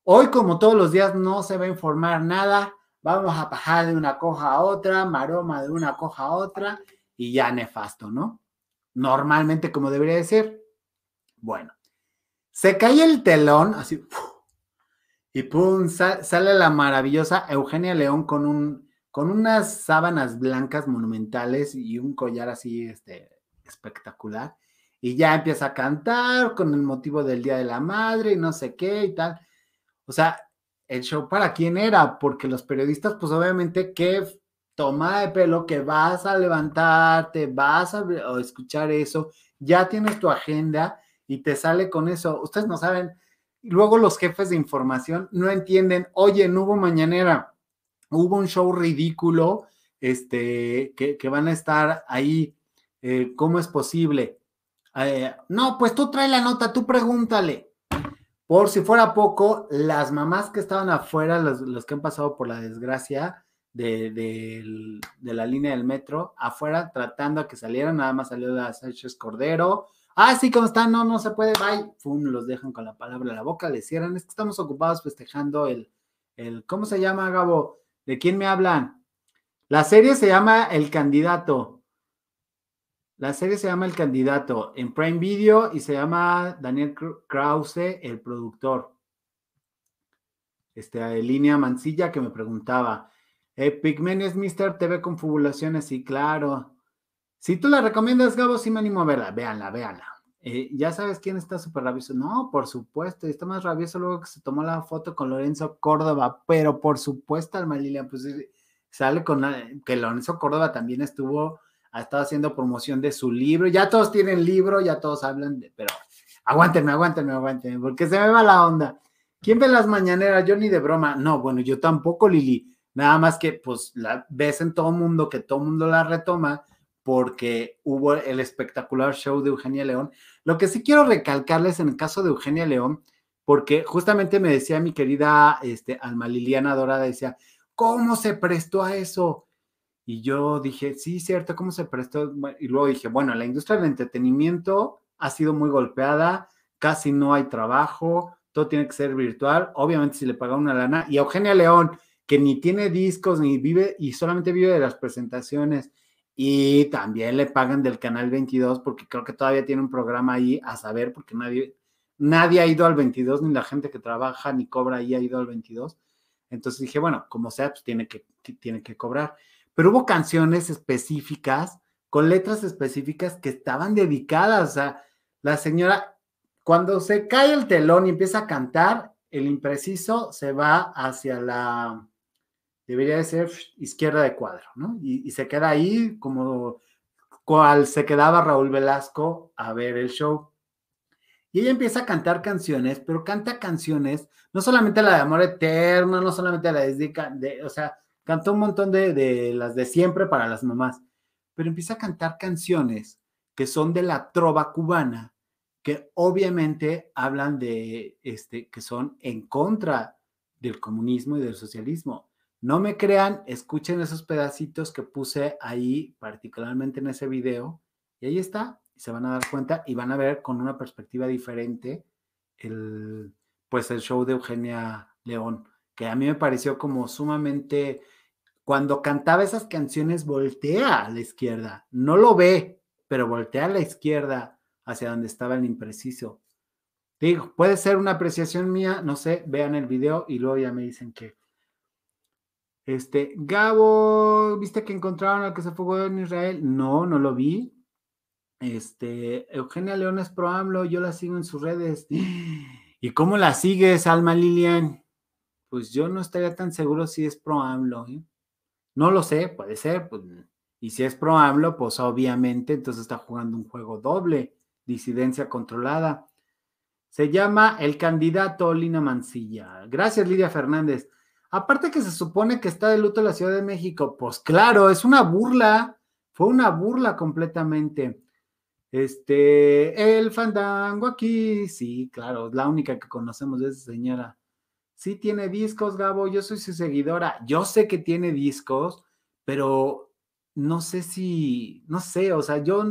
Hoy, como todos los días, no se va a informar nada, vamos a bajar de una coja a otra, maroma de una coja a otra, y ya nefasto, ¿no? Normalmente como debería de ser. Bueno, se cae el telón, así. Y pum, sa- sale la maravillosa Eugenia León con un, con unas sábanas blancas monumentales y un collar así, este, espectacular. Y ya empieza a cantar con el motivo del Día de la Madre y no sé qué y tal. O sea, el show para quién era, porque los periodistas, pues obviamente, qué toma de pelo que vas a levantarte, vas a escuchar eso, ya tienes tu agenda y te sale con eso. Ustedes no saben, luego los jefes de información no entienden, oye, no hubo mañanera, hubo un show ridículo, este, que, van a estar ahí, eh, ¿cómo es posible? Eh, no, pues tú trae la nota, tú pregúntale. Por si fuera poco, las mamás que estaban afuera, los, que han pasado por la desgracia de, de la línea del metro, afuera tratando a que salieran, nada más salió la Sánchez Cordero. Ah, sí, ¿cómo están? No, no se puede, bye. Fum, los dejan con la palabra en la boca, les cierran. Es que estamos ocupados festejando el, el, ¿cómo se llama, Gabo? ¿De quién me hablan? La serie se llama El Candidato. La serie se llama El Candidato en Prime Video y se llama Daniel Kr- Krause, el productor. Este, línea Mancilla que me preguntaba. Eh, Pigmen es Mr. TV con fabulaciones, sí, claro. Si tú la recomiendas, Gabo, sí me animo a verla. Véanla, véanla. Eh, ¿Ya sabes quién está súper rabioso? No, por supuesto. Está más rabioso luego que se tomó la foto con Lorenzo Córdoba. Pero por supuesto, Alma Lilia, pues eh, sale con que Lorenzo Córdoba también estuvo, ha estado haciendo promoción de su libro. Ya todos tienen libro, ya todos hablan de, pero aguántenme, aguántenme, aguántenme, porque se me va la onda. ¿Quién ve las mañaneras? Yo ni de broma. No, bueno, yo tampoco, Lili. Nada más que, pues, la ves en todo mundo que todo mundo la retoma porque hubo el espectacular show de Eugenia León. Lo que sí quiero recalcarles en el caso de Eugenia León, porque justamente me decía mi querida este, Alma Liliana Dorada, decía, ¿cómo se prestó a eso? Y yo dije, sí, cierto, ¿cómo se prestó? Y luego dije, bueno, la industria del entretenimiento ha sido muy golpeada, casi no hay trabajo, todo tiene que ser virtual. Obviamente, si le paga una lana, y Eugenia León, que ni tiene discos, ni vive, y solamente vive de las presentaciones. Y también le pagan del canal 22, porque creo que todavía tiene un programa ahí a saber, porque nadie, nadie ha ido al 22, ni la gente que trabaja ni cobra ahí ha ido al 22. Entonces dije, bueno, como sea, pues tiene que, tiene que cobrar. Pero hubo canciones específicas, con letras específicas que estaban dedicadas a la señora. Cuando se cae el telón y empieza a cantar, el impreciso se va hacia la, debería de ser izquierda de cuadro, ¿no? Y, se queda ahí como cual se quedaba Raúl Velasco a ver el show. Y ella empieza a cantar canciones, pero canta canciones, no solamente la de amor eterno, no solamente la de, de o sea, cantó un montón de, de las de siempre para las mamás, pero empieza a cantar canciones que son de la trova cubana, que obviamente hablan de, este, que son en contra del comunismo y del socialismo. No me crean, escuchen esos pedacitos que puse ahí, particularmente en ese video, y ahí está, y se van a dar cuenta y van a ver con una perspectiva diferente el, pues el show de Eugenia León, que a mí me pareció como sumamente, cuando cantaba esas canciones, voltea a la izquierda, no lo ve, pero voltea a la izquierda hacia donde estaba el impreciso. Digo, puede ser una apreciación mía, no sé, vean el video y luego ya me dicen que. Este, Gabo, ¿viste que encontraron al que se fue en Israel? No, no lo vi. Este, Eugenia León es pro AMLO, yo la sigo en sus redes. ¿Y cómo la sigues, Alma Lilian? Pues yo no estaría tan seguro si es pro AMLO. ¿eh? No lo sé, puede ser. Pues, y si es pro AMLO, pues obviamente entonces está jugando un juego doble, disidencia controlada. Se llama El candidato Lina Mancilla. Gracias, Lidia Fernández. Aparte que se supone que está de luto la Ciudad de México, pues claro, es una burla. Fue una burla completamente. Este, el fandango aquí, sí, claro, la única que conocemos de esa señora. Sí tiene discos, Gabo, yo soy su seguidora. Yo sé que tiene discos, pero no sé si, no sé, o sea, yo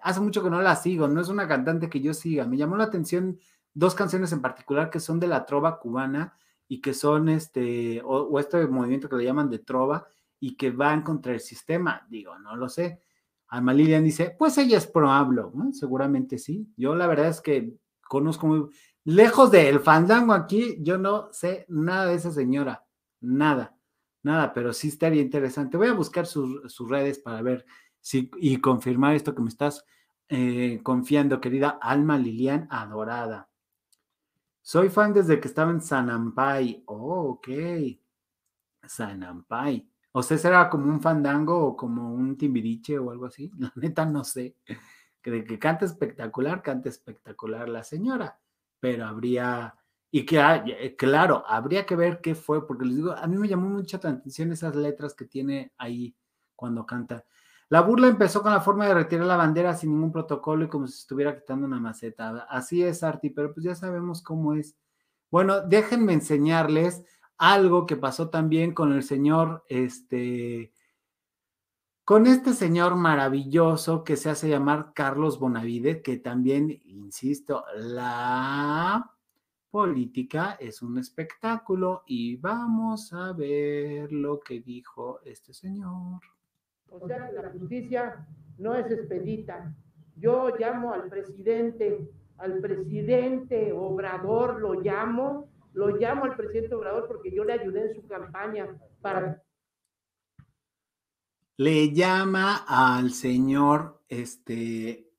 hace mucho que no la sigo, no es una cantante que yo siga. Me llamó la atención dos canciones en particular que son de la trova cubana y que son este, o, este movimiento que le llaman de trova y que van contra el sistema. Digo, no lo sé. Alma Lilian dice, pues ella es pro hablo, seguramente sí. Yo la verdad es que conozco muy, lejos del fandango aquí, yo no sé nada de esa señora, nada, nada, pero sí estaría interesante. Voy a buscar sus, sus redes para ver si, y confirmar esto que me estás eh, confiando, querida Alma Lilian, adorada. Soy fan desde que estaba en Sanampay. Oh, ok. Sanampay. O sea, será como un fandango o como un timbiriche o algo así. La neta no sé. Que que canta espectacular, canta espectacular la señora. Pero habría, y que eh, claro, habría que ver qué fue, porque les digo, a mí me llamó mucha atención esas letras que tiene ahí cuando canta. La burla empezó con la forma de retirar la bandera sin ningún protocolo y como si estuviera quitando una maceta. Así es, Arti, pero pues ya sabemos cómo es. Bueno, déjenme enseñarles algo que pasó también con el señor, este, con este señor maravilloso que se hace llamar Carlos Bonavide, que también, insisto, la política es un espectáculo y vamos a ver lo que dijo este señor. O sea que la justicia no es expedita. Yo llamo al presidente, al presidente Obrador, lo llamo, lo llamo al presidente Obrador porque yo le ayudé en su campaña para... Le llama al señor, este,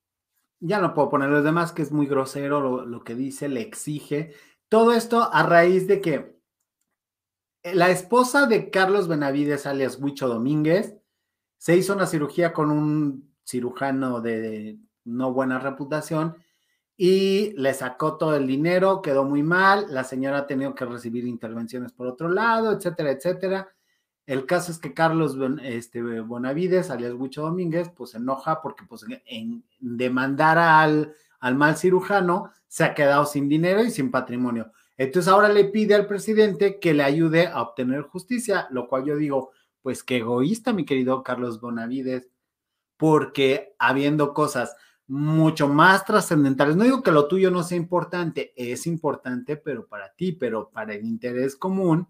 ya no puedo poner los demás, que es muy grosero lo, lo que dice, le exige. Todo esto a raíz de que la esposa de Carlos Benavides, alias Huicho Domínguez, se hizo una cirugía con un cirujano de no buena reputación y le sacó todo el dinero, quedó muy mal, la señora ha tenido que recibir intervenciones por otro lado, etcétera, etcétera. El caso es que Carlos este, Bonavides, alias Huicho Domínguez, pues se enoja porque pues, en demandar al, al mal cirujano se ha quedado sin dinero y sin patrimonio. Entonces ahora le pide al presidente que le ayude a obtener justicia, lo cual yo digo, pues qué egoísta, mi querido Carlos Bonavides, porque habiendo cosas mucho más trascendentales, no digo que lo tuyo no sea importante, es importante, pero para ti, pero para el interés común,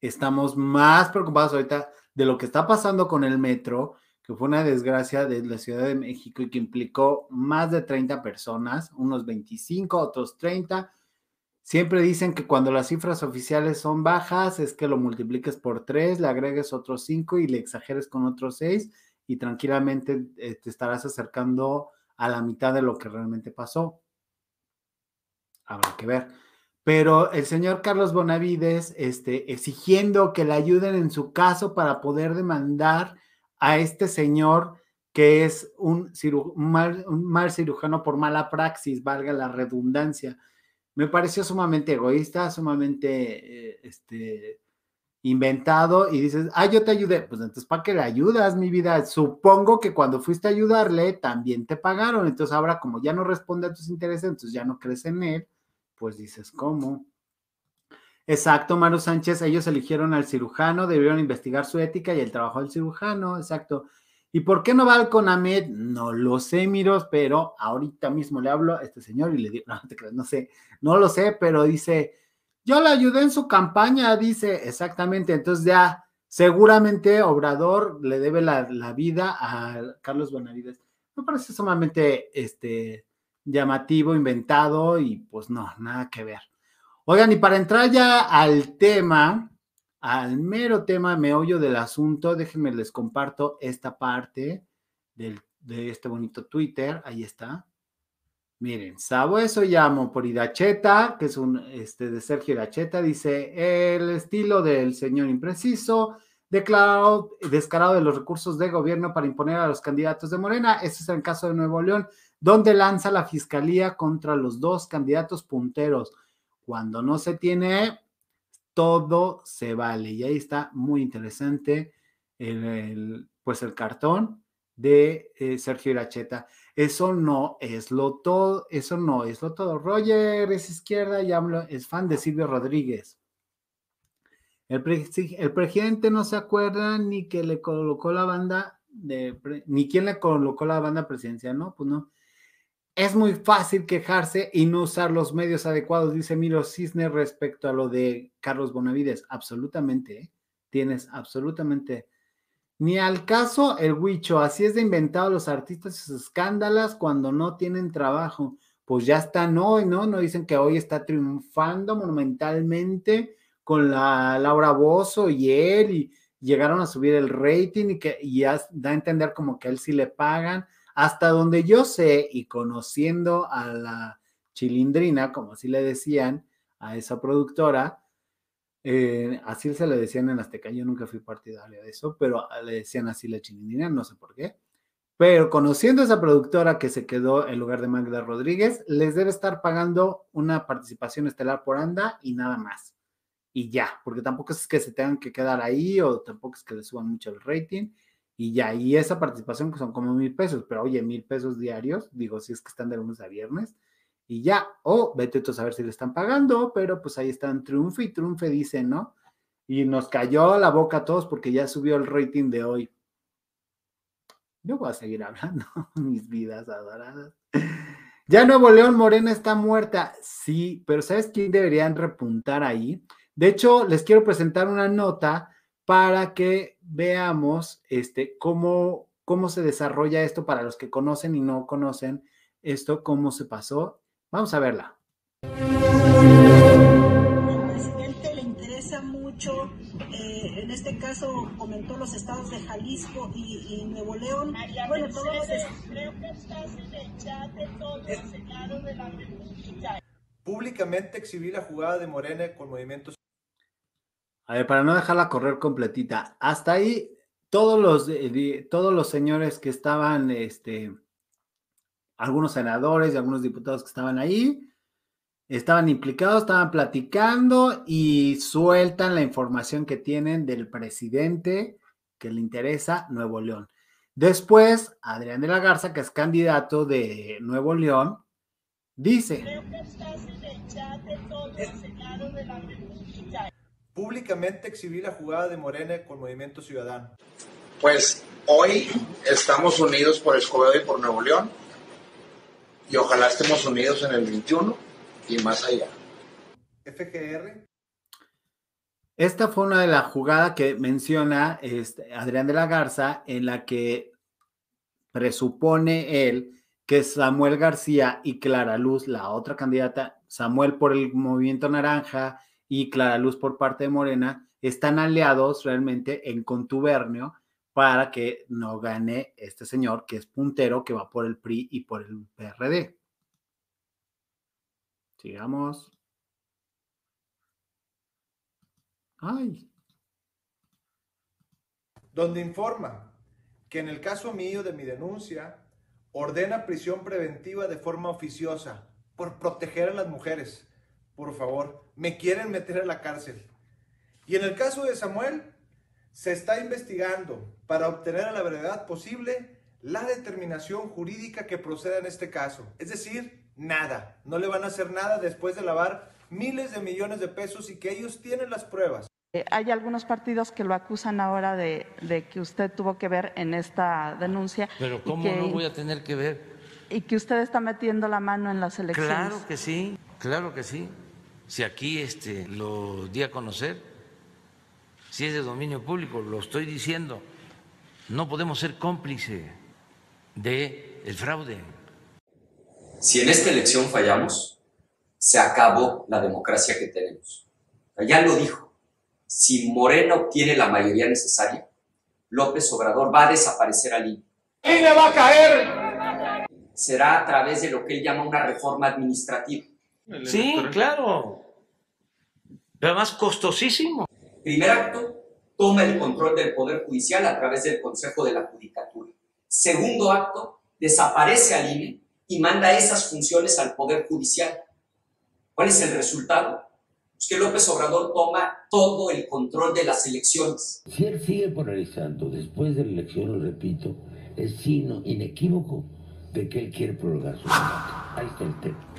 estamos más preocupados ahorita de lo que está pasando con el metro, que fue una desgracia de la Ciudad de México y que implicó más de 30 personas, unos 25, otros 30. Siempre dicen que cuando las cifras oficiales son bajas es que lo multipliques por 3, le agregues otros 5 y le exageres con otros 6 y tranquilamente eh, te estarás acercando a la mitad de lo que realmente pasó. Habrá que ver. Pero el señor Carlos Bonavides, este, exigiendo que le ayuden en su caso para poder demandar a este señor que es un mal cirujano por mala praxis, valga la redundancia. Me pareció sumamente egoísta, sumamente eh, este, inventado y dices, ah, yo te ayudé. Pues entonces, ¿para qué le ayudas, mi vida? Supongo que cuando fuiste a ayudarle también te pagaron. Entonces, ahora como ya no responde a tus intereses, entonces ya no crees en él, pues dices, ¿cómo? Exacto, Maru Sánchez, ellos eligieron al cirujano, debieron investigar su ética y el trabajo del cirujano, exacto. ¿Y por qué no va al CONAMED? No lo sé, Miros, pero ahorita mismo le hablo a este señor y le digo, no, no sé, no lo sé, pero dice, yo le ayudé en su campaña, dice, exactamente, entonces ya seguramente Obrador le debe la, vida a Carlos Benavides. Me parece sumamente este, llamativo, inventado y pues no, nada que ver. Oigan, y para entrar ya al tema, al mero tema, meollo del asunto, déjenme les comparto esta parte del, de este bonito Twitter. Ahí está. Miren, Sabueso llamo por Iracheta, que es un este, de Sergio Iracheta, dice el estilo del señor impreciso, declarado descarado de los recursos de gobierno para imponer a los candidatos de Morena. Este es el caso de Nuevo León, donde lanza la fiscalía contra los dos candidatos punteros. Cuando no se tiene, todo se vale. Y ahí está muy interesante el, pues el cartón de eh, Sergio Iracheta. Eso no es lo todo, eso no es lo todo. Roger es izquierda y hablo, es fan de Silvio Rodríguez. El, el, presidente no se acuerda ni que le colocó la banda de, ni quién le colocó la banda presidencial, ¿no? Pues no. Es muy fácil quejarse y no usar los medios adecuados, dice Miro Cisne respecto a lo de Carlos Bonavides. Absolutamente, ¿eh? tienes absolutamente. Ni al caso el Huicho, así es de inventado los artistas y sus cuando no tienen trabajo. Pues ya están hoy, ¿no? No dicen que hoy está triunfando monumentalmente con la Laura Bozo y él, y llegaron a subir el rating y que y ya da a entender como que a él sí le pagan. Hasta donde yo sé y conociendo a la chilindrina, como así le decían a esa productora, eh, así se le decían en Azteca, yo nunca fui partidario de eso, pero le decían así la chilindrina, no sé por qué. Pero conociendo a esa productora que se quedó en lugar de Magda Rodríguez, les debe estar pagando una participación estelar por anda y nada más. Y ya, porque tampoco es que se tengan que quedar ahí o tampoco es que le suban mucho el rating y ya, y esa participación que son como mil pesos, pero oye, mil pesos diarios, digo, si es que están de lunes a viernes, y ya, o vete tú a saber si le están pagando, pero pues ahí están, triunfe y triunfe, dicen, ¿no? Y nos cayó la boca a todos porque ya subió el rating de hoy. Yo voy a seguir hablando, mis vidas adoradas. Ya Nuevo León Morena está muerta, sí, pero ¿sabes quién deberían repuntar ahí? De hecho, les quiero presentar una nota para que veamos este, cómo, cómo se desarrolla esto para los que conocen y no conocen esto, cómo se pasó. Vamos a verla. Al presidente le interesa mucho, eh, en este caso comentó los estados de Jalisco y, y Nuevo León. María bueno, Mercedes, todos los creo que estás en el chat de todos los senados de la República. Públicamente exhibí la jugada de Morena con movimientos A ver, para no dejarla correr completita, hasta ahí todos los, eh, todos los señores que estaban, este, algunos senadores y algunos diputados que estaban ahí, estaban implicados, estaban platicando y sueltan la información que tienen del presidente que le interesa Nuevo León. Después, Adrián de la Garza, que es candidato de Nuevo León, dice, Creo que estás en el chat de todos de la. Públicamente exhibí la jugada de Morena con Movimiento Ciudadano. Pues hoy estamos unidos por Escobedo y por Nuevo León y ojalá estemos unidos en el 21 y más allá. FGR, Esta fue una de las jugadas que menciona este, Adrián de la Garza, en la que presupone él que Samuel García y Clara Luz, la otra candidata, Samuel por el movimiento naranja y Clara Luz por parte de Morena, están aliados realmente en contubernio para que no gane este señor que es puntero, que va por el PRI y por el PRD. Sigamos. Ay, donde informa que en el caso mío de mi denuncia, ordena prisión preventiva de forma oficiosa por proteger a las mujeres. Por favor, me quieren meter a la cárcel. Y en el caso de Samuel, se está investigando para obtener a la verdad posible la determinación jurídica que proceda en este caso. Es decir, nada. No le van a hacer nada después de lavar miles de millones de pesos y que ellos tienen las pruebas. Eh, Hay algunos partidos que lo acusan ahora de, de que usted tuvo que ver en esta denuncia. Pero ¿cómo que- no voy a tener que ver? Y que usted está metiendo la mano en las elecciones. Claro que sí, claro que sí. Si aquí este, lo di a conocer, si es de dominio público, lo estoy diciendo, no podemos ser cómplice de el fraude. Si en esta elección fallamos, se acabó la democracia que tenemos. Ya lo dijo, si Morena obtiene la mayoría necesaria, López Obrador va a desaparecer al INE. ¡INE va a caer! Será a través de lo que él llama una reforma administrativa. Sí, claro. Pero además costosísimo. Primer acto, toma el control del Poder Judicial a través del Consejo de la Judicatura. Segundo acto, desaparece al INE y manda esas funciones al Poder Judicial. ¿Cuál es el resultado? Pues que López Obrador toma todo el control de las elecciones. Si él sigue polarizando después de la elección, lo repito, es signo inequívoco de que él quiere prolongar su mandato. Ahí está el tema.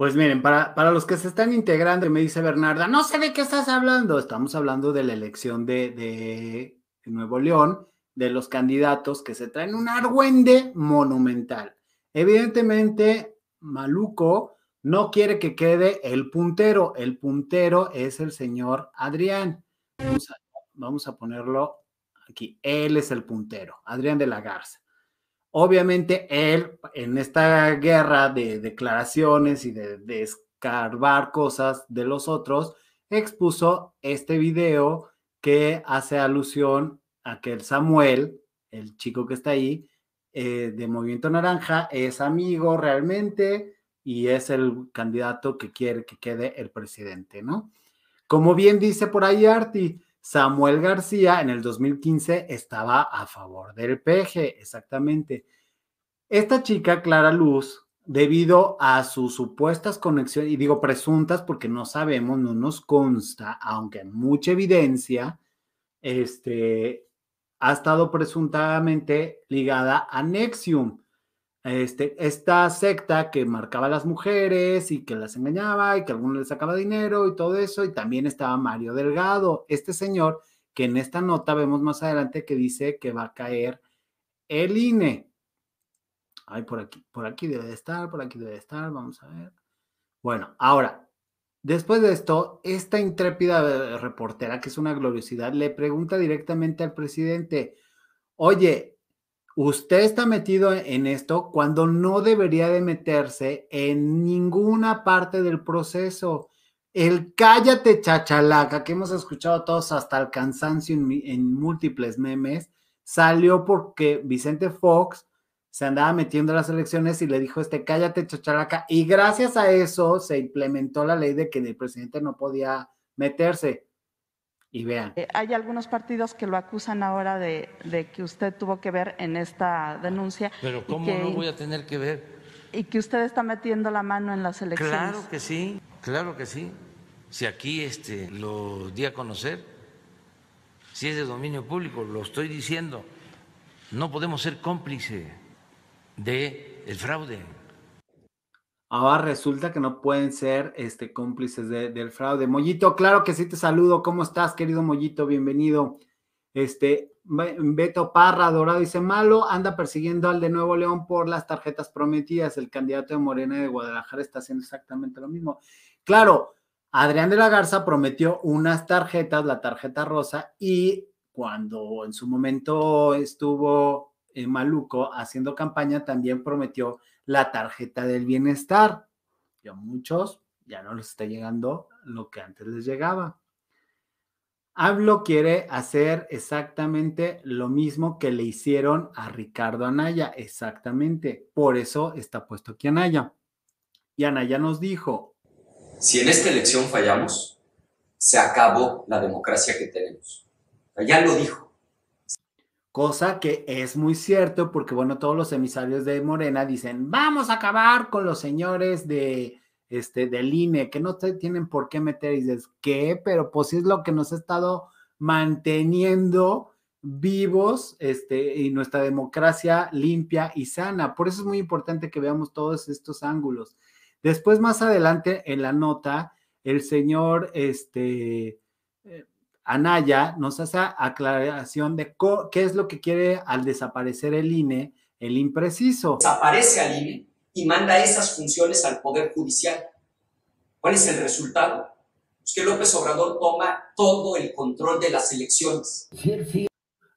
Pues miren, para, para los que se están integrando, me dice Bernarda, no sé de qué estás hablando. Estamos hablando de la elección de, de Nuevo León, de los candidatos que se traen un argüende monumental. Evidentemente, Maluco no quiere que quede el puntero. El puntero es el señor Adrián. Vamos a, vamos a ponerlo aquí. Él es el puntero, Adrián de la Garza. Obviamente él en esta guerra de declaraciones y de, de escarbar cosas de los otros, expuso este video que hace alusión a que el Samuel, el chico que está ahí, eh, de Movimiento Naranja, es amigo realmente y es el candidato que quiere que quede el presidente, ¿no? Como bien dice por ahí Arti, Samuel García en el 2015 estaba a favor del PG, exactamente. Esta chica, Clara Luz, debido a sus supuestas conexiones, y digo presuntas porque no sabemos, no nos consta, aunque mucha evidencia, este, ha estado presuntamente ligada a Nexium, este, esta secta que marcaba a las mujeres y que las engañaba y que a algunos les sacaba dinero y todo eso, y también estaba Mario Delgado, este señor que en esta nota vemos más adelante que dice que va a caer el INE. Ay, por aquí, por aquí debe de estar, por aquí debe de estar, vamos a ver. Bueno, ahora, después de esto, esta intrépida eh, reportera, que es una gloriosidad, le pregunta directamente al presidente, oye, usted está metido en esto cuando no debería de meterse en ninguna parte del proceso. El cállate chachalaca que hemos escuchado todos hasta el cansancio en, múltiples memes, salió porque Vicente Fox se andaba metiendo en las elecciones y le dijo este cállate chachalaca y gracias a eso se implementó la ley de que el presidente no podía meterse. Y vean, Eh, Hay algunos partidos que lo acusan ahora de, de que usted tuvo que ver en esta denuncia. Pero ¿cómo que- no voy a tener que ver? Y que usted está metiendo la mano en las elecciones. Claro que sí, claro que sí. Si aquí este, lo di a conocer, si es de dominio público, lo estoy diciendo, no podemos ser cómplice de el fraude. Ahora resulta que no pueden ser este, cómplices de- del fraude. Mollito, claro que sí te saludo. ¿Cómo estás, querido Mollito? Bienvenido. Este, Be- Beto Parra, Dorado dice, malo, anda persiguiendo al de Nuevo León por las tarjetas prometidas. El candidato de Morena de Guadalajara está haciendo exactamente lo mismo. Claro, Adrián de la Garza prometió unas tarjetas, la tarjeta rosa, y cuando en su momento estuvo en Maluco haciendo campaña, también prometió la tarjeta del bienestar. Y a muchos ya no les está llegando lo que antes les llegaba. AMLO quiere hacer exactamente lo mismo que le hicieron a Ricardo Anaya, exactamente. Por eso está puesto aquí Anaya. Y Anaya nos dijo, Si en esta elección fallamos, se acabó la democracia que tenemos. Ya lo dijo. Cosa que es muy cierto porque, bueno, todos los emisarios de Morena dicen, vamos a acabar con los señores de, este, del INE, que no te tienen por qué meter. Y dices, ¿qué? Pero pues sí es lo que nos ha estado manteniendo vivos este, y nuestra democracia limpia y sana. Por eso es muy importante que veamos todos estos ángulos. Después, más adelante en la nota, el señor este, Anaya nos hace aclaración de qué es lo que quiere al desaparecer el INE, el impreciso. Desaparece al INE y manda esas funciones al Poder Judicial. ¿Cuál es el resultado? Pues que López Obrador toma todo el control de las elecciones.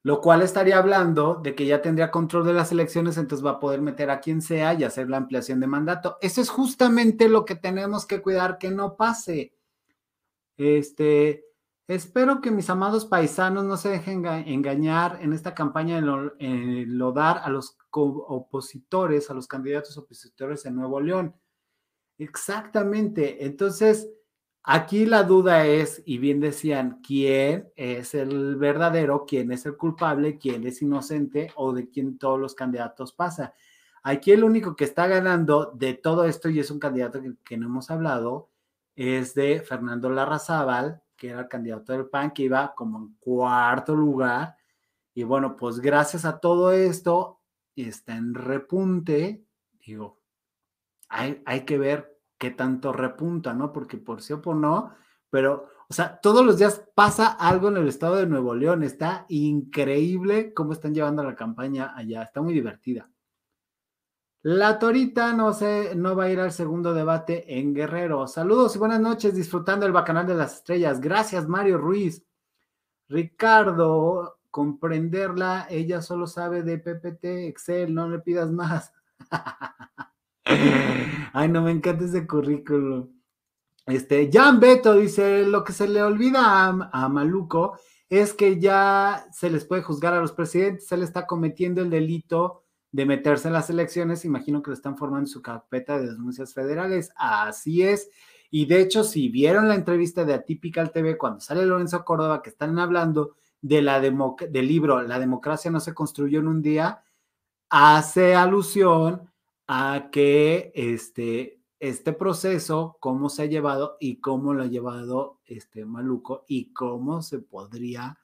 Lo cual estaría hablando de que ya tendría control de las elecciones, entonces va a poder meter a quien sea y hacer la ampliación de mandato. Eso es justamente lo que tenemos que cuidar que no pase. Este, espero que mis amados paisanos no se dejen enga- engañar en esta campaña de lo- enlodar a los opositores, a los candidatos opositores en Nuevo León. Exactamente. Entonces, aquí la duda es, y bien decían, quién es el verdadero, quién es el culpable, quién es inocente o de quién todos los candidatos pasa. Aquí el único que está ganando de todo esto, y es un candidato que, que no hemos hablado, es de Fernando Larrazábal, que era el candidato del PAN, que iba como en cuarto lugar. Y bueno, pues gracias a todo esto, está en repunte, digo, hay, hay que ver qué tanto repunta, ¿no? Porque por sí o por no, pero, o sea, todos los días pasa algo en el estado de Nuevo León. Está increíble cómo están llevando la campaña allá. Está muy divertida. La Torita no sé, no va a ir al segundo debate en Guerrero. Saludos y buenas noches, disfrutando el Bacanal de las Estrellas. Gracias, Mario Ruiz. Ricardo, comprenderla, ella solo sabe de PPT, Excel, no le pidas más. Ay, no me encanta ese currículum. Este, Jan Beto dice, lo que se le olvida a, a Maluco es que ya se les puede juzgar a los presidentes, se le está cometiendo el delito de meterse en las elecciones, imagino que le están formando su carpeta de denuncias federales, así es, y de hecho, si vieron la entrevista de Atypical TV cuando sale Lorenzo Córdoba, que están hablando de la del libro La democracia no se construyó en un día, hace alusión a que este, este proceso, cómo se ha llevado y cómo lo ha llevado este Maluco y cómo se podría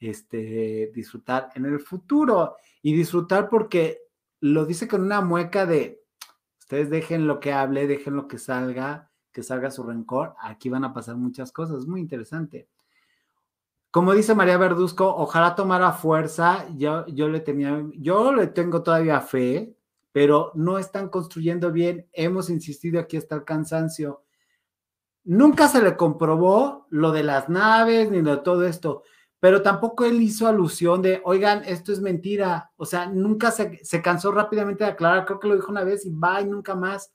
este, disfrutar en el futuro. Y disfrutar porque lo dice con una mueca de, ustedes dejen lo que hable, dejen lo que salga, que salga su rencor, aquí van a pasar muchas cosas, muy interesante. Como dice María Verduzco, ojalá tomara fuerza, yo, yo le tenía, yo le tengo todavía fe, pero no están construyendo bien, hemos insistido aquí hasta el cansancio. Nunca se le comprobó lo de las naves ni lo de todo esto, pero tampoco él hizo alusión de, oigan, esto es mentira. O sea, nunca se, se cansó rápidamente de aclarar, creo que lo dijo una vez y va y nunca más.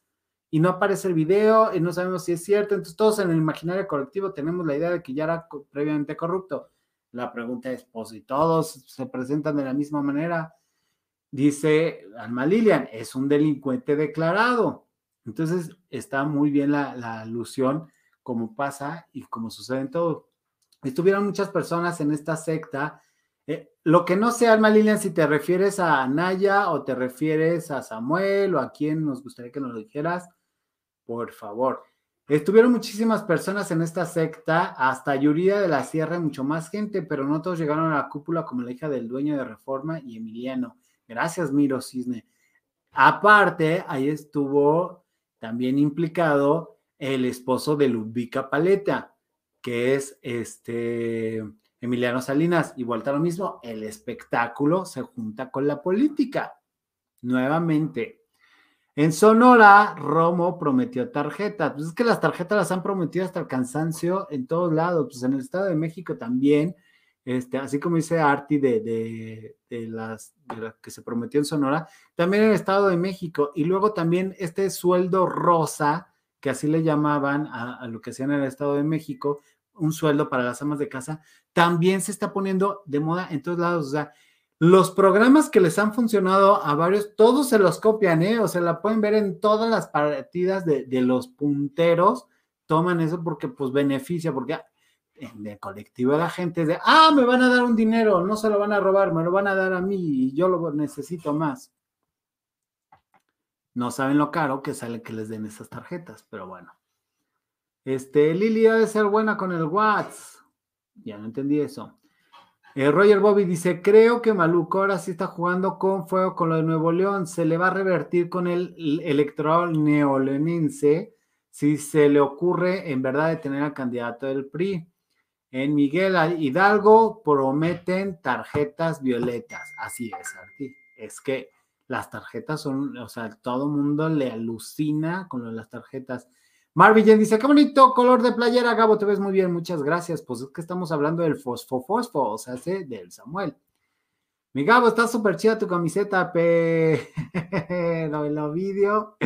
Y no aparece el video y no sabemos si es cierto. Entonces todos en el imaginario colectivo tenemos la idea de que ya era previamente corrupto. La pregunta es, pues si todos se presentan de la misma manera, dice Alma Lilian, es un delincuente declarado. Entonces está muy bien la, la alusión, como pasa y como sucede en todo. Estuvieron muchas personas en esta secta. Eh, lo que no sé, Alma Lilian, si te refieres a Anaya o te refieres a Samuel o a quién nos gustaría que nos lo dijeras, por favor. Estuvieron muchísimas personas en esta secta, hasta Yuridia de la Sierra mucho más gente, pero no todos llegaron a la cúpula como la hija del dueño de Reforma y Emiliano. Gracias, Miro Cisne. Aparte, ahí estuvo también implicado el esposo de Ludvika Paleta, que es este Emiliano Salinas. Y vuelta a lo mismo, el espectáculo se junta con la política. Nuevamente. En Sonora, Romo prometió tarjetas. Pues es que las tarjetas las han prometido hasta el cansancio en todos lados. Pues en el Estado de México también, este, así como dice Arti de, de, las, de que se prometió en Sonora, también en el Estado de México. Y luego también este sueldo rosa, que así le llamaban a, a lo que hacían en el Estado de México, un sueldo para las amas de casa, también se está poniendo de moda en todos lados. O sea, los programas que les han funcionado a varios, todos se los copian, ¿eh? O sea, la pueden ver en todas las partidas de, de los punteros, toman eso porque pues beneficia, porque en el colectivo de la gente es de, ah, me van a dar un dinero, no se lo van a robar, me lo van a dar a mí y yo lo necesito más. No saben lo caro que sale que les den esas tarjetas, pero bueno. Este, Lili debe ser buena con el Watts. Ya no entendí eso. Eh, Roger Bobby dice: Creo que Maluco ahora sí está jugando con fuego con lo de Nuevo León. Se le va a revertir con el electoral neoleonense si se le ocurre en verdad de tener al candidato del PRI. En Miguel Hidalgo prometen tarjetas violetas. Así es, Arti. Es que las tarjetas son, o sea, todo mundo le alucina con de las tarjetas. Marvin dice, qué bonito color de playera, Gabo, te ves muy bien, muchas gracias. Pues es que estamos hablando del fosfo fosfo, o sea, del Samuel. Mi Gabo, está súper chida tu camiseta, pe... lo, vídeo.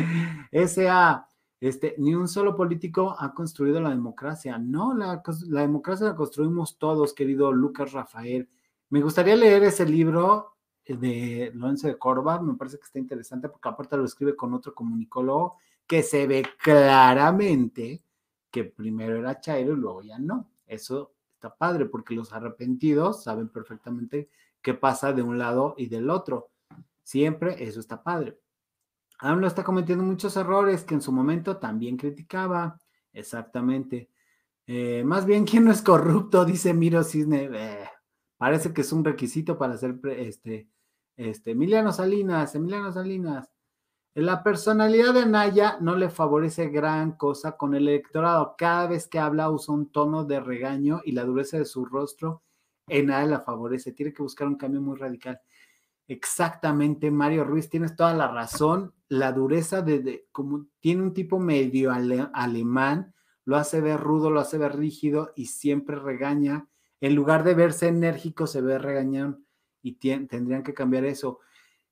S.A. Este, ni un solo político ha construido la democracia. No, la, la democracia la construimos todos, querido Lucas Rafael. Me gustaría leer ese libro de Lorenzo de Córdoba, me parece que está interesante porque aparte lo escribe con otro comunicólogo que se ve claramente que primero era Chairo y luego ya no. Eso está padre porque los arrepentidos saben perfectamente qué pasa de un lado y del otro. Siempre eso está padre. AMLO está cometiendo muchos errores que en su momento también criticaba. Exactamente. Eh, más bien, ¿quién no es corrupto? Dice Miro Cisne. Eh, parece que es un requisito para ser este, este, Emiliano Salinas, Emiliano Salinas. La personalidad de Anaya no le favorece gran cosa con el electorado. Cada vez que habla usa un tono de regaño y la dureza de su rostro en nada la favorece. Tiene que buscar un cambio muy radical. Exactamente, Mario Ruiz, tienes toda la razón. La dureza de, como tiene un tipo medio ale, alemán, lo hace ver rudo, lo hace ver rígido y siempre regaña. En lugar de verse enérgico, se ve regañón y tendrían que cambiar eso.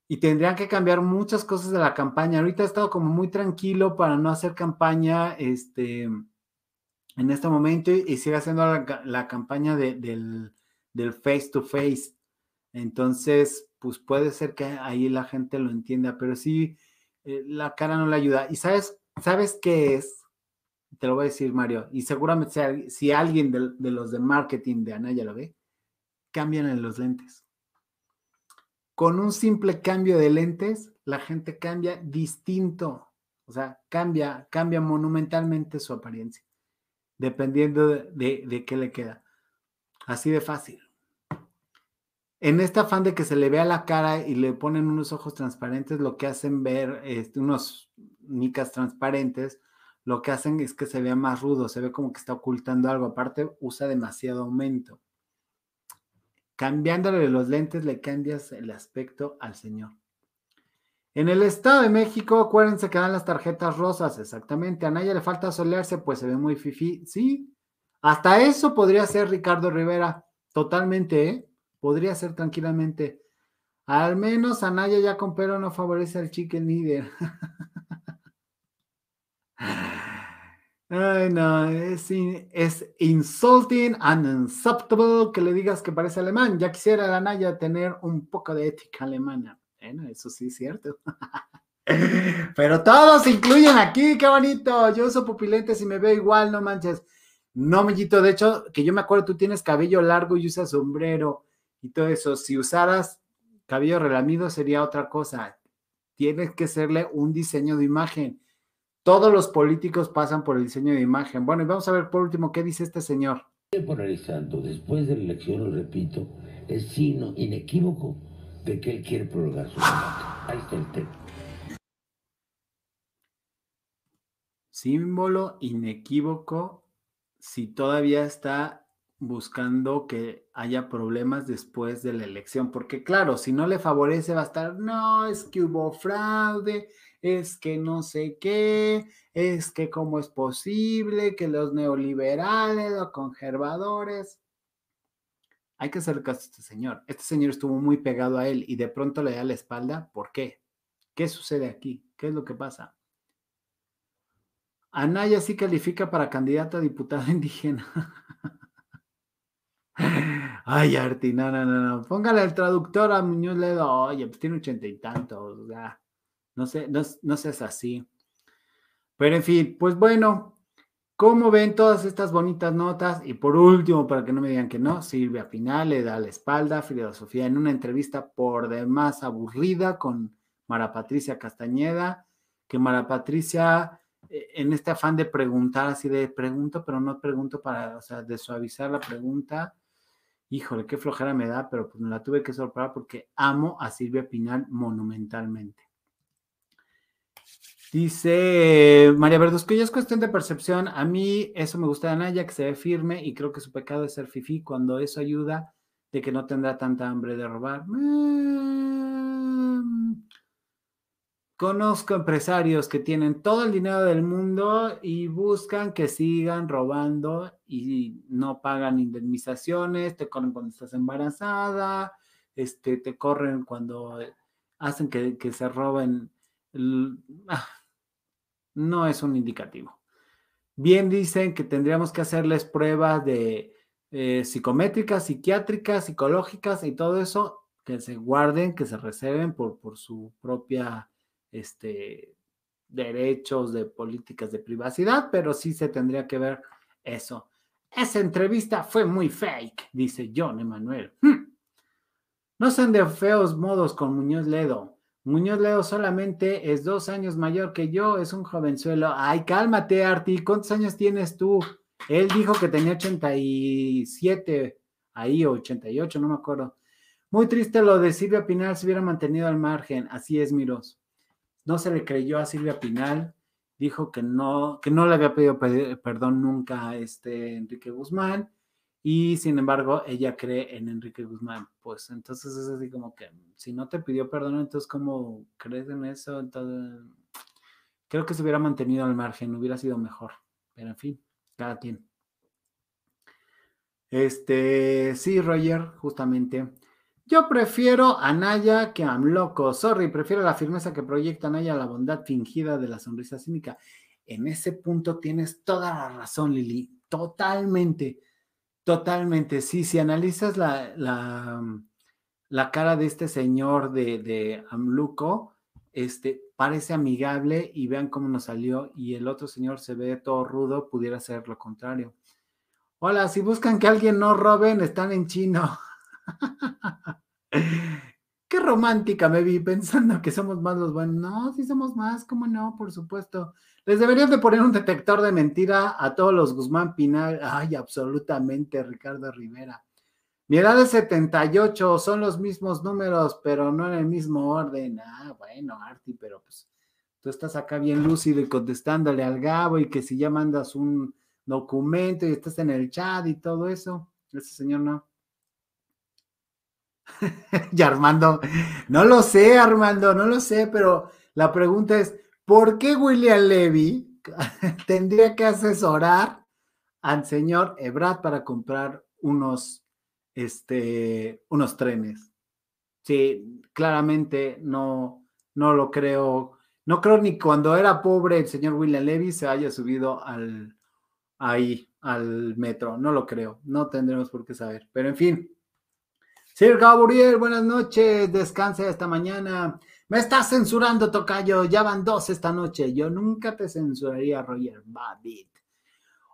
Y tendrían que cambiar muchas cosas de la campaña. Ahorita he estado como muy tranquilo para no hacer campaña este, en este momento y, sigue haciendo la, campaña de, del, del face to face. Entonces, pues puede ser que ahí la gente lo entienda, pero sí, eh, la cara no le ayuda. ¿Y sabes, sabes qué es? Te lo voy a decir, Mario, y seguramente si, si alguien de, de, los de marketing de Anaya lo ve, cambian en los lentes. Con un simple cambio de lentes, la gente cambia distinto, o sea, cambia, cambia monumentalmente su apariencia, dependiendo de, de, qué le queda. Así de fácil en este afán de que se le vea la cara y le ponen unos ojos transparentes, lo que hacen ver, este, unos micas transparentes, lo que hacen es que se vea más rudo, se ve como que está ocultando algo. Aparte, usa demasiado aumento. Cambiándole los lentes, le cambias el aspecto al señor. En el Estado de México, acuérdense que dan las tarjetas rosas, exactamente. A nadie le falta solearse, pues se ve muy fifi. Sí, hasta eso podría ser Ricardo Rivera, totalmente, ¿eh? podría ser tranquilamente. Al menos Anaya ya con pero no favorece al chicken leader. Ay, no, es, insulting and unacceptable que le digas que parece alemán. Ya quisiera la Anaya tener un poco de ética alemana. Bueno, eso sí es cierto. Pero todos incluyen aquí, qué bonito. Yo uso pupilentes y me veo igual, no manches. No, mellito, de hecho, que yo me acuerdo, tú tienes cabello largo y usas sombrero y todo eso. Si usaras cabello relamido sería otra cosa. Tienes que hacerle un diseño de imagen. Todos los políticos pasan por el diseño de imagen. Bueno, y vamos a ver por último qué dice este señor. Polarizando, después de la elección, lo repito, es signo inequívoco de que él quiere prolongar su mandato. Ahí está el tema. Símbolo inequívoco si todavía está buscando que haya problemas después de la elección, porque claro, si no le favorece va a estar, no, es que hubo fraude, es que no sé qué, es que cómo es posible que los neoliberales, los conservadores, hay que hacer caso a este señor. Este señor estuvo muy pegado a él y de pronto le da la espalda. ¿Por qué? ¿Qué sucede aquí? ¿Qué es lo que pasa? Anaya sí califica para candidato a diputado indígena. Ay, Arti, no, no, no, no. Póngale el traductor a Muñoz Ledo. Oye, pues tiene ochenta y tantos. sea, no sé, no, no seas así. Pero en fin, pues bueno, ¿Cómo ven todas estas bonitas notas? Y por último, para que no me digan que no, Silvia Pinal le da la espalda a Filosofía en una entrevista por demás aburrida con Mara Patricia Castañeda, que Mara Patricia, eh, en este afán de preguntar, así de pregunto, pero no pregunto para, o sea, de suavizar la pregunta, híjole, qué flojera me da, pero pues me la tuve que sorprender porque amo a Silvia Pinal monumentalmente. Dice María Verduzco, ya es cuestión de percepción. A mí eso me gusta de Anaya, que se ve firme y creo que su pecado es ser fifí cuando eso ayuda de que no tendrá tanta hambre de robar. Mm. Conozco empresarios que tienen todo el dinero del mundo y buscan que sigan robando y no pagan indemnizaciones, te corren cuando estás embarazada, este, te corren cuando hacen que, que se roben. ah, no es un indicativo. Bien dicen que tendríamos que hacerles pruebas de eh, psicométricas, psiquiátricas, psicológicas y todo eso, que se guarden, que se reserven por, su propia este, derechos de políticas de privacidad, pero sí se tendría que ver eso. Esa entrevista fue muy fake, dice John Emanuel. Hmm. No sean de feos modos con Muñoz Ledo. Muñoz Ledo solamente es dos años mayor que yo, es un jovenzuelo. Ay, cálmate, Arti, ¿cuántos años tienes tú? Él dijo que tenía 87, ahí, o 88, no me acuerdo. Muy triste lo de Silvia Pinal, se hubiera mantenido al margen. Así es, Miros. No se le creyó a Silvia Pinal, dijo que no, que no le había pedido pe- perdón nunca a este Enrique Guzmán, y sin embargo ella cree en Enrique Guzmán. Pues entonces es así como que si no te pidió perdón, entonces ¿cómo crees en eso? Entonces, creo que se hubiera mantenido al margen, hubiera sido mejor. Pero en fin, cada quien. Este, sí, Roger, justamente. Yo prefiero a Naya que a Amloco. Sorry, prefiero la firmeza que proyecta Naya, la bondad fingida de la sonrisa cínica. En ese punto tienes toda la razón, Lili. Totalmente. Totalmente. Sí, si analizas la, la, la cara de este señor de, de Amluco, este, parece amigable y vean cómo nos salió. Y el otro señor se ve todo rudo, pudiera ser lo contrario. Hola, si buscan que alguien no roben, están en chino. Romántica me vi pensando que somos más los buenos. No, sí somos más, ¿cómo no? Por supuesto. Les deberían de poner un detector de mentira a todos los Guzmán Pinal. Ay, absolutamente, Ricardo Rivera. Mi edad es 78, son los mismos números, pero no en el mismo orden. Ah, bueno, Arti, pero pues tú estás acá bien lúcido y contestándole al Gabo y que si ya mandas un documento y estás en el chat y todo eso. Ese señor no. y Armando, no lo sé, Armando, no lo sé, pero la pregunta es, ¿por qué William Levy tendría que asesorar al señor Ebrard para comprar unos, este, unos trenes? Sí, claramente no, no lo creo. No creo ni cuando era pobre el señor William Levy se haya subido al, ahí, al metro. No lo creo. No tendremos por qué saber. Pero en fin. Sir Gabriel, buenas noches. Descanse esta mañana. Me estás censurando, Tocayo. Ya van dos esta noche. Yo nunca te censuraría, Roger Babbitt.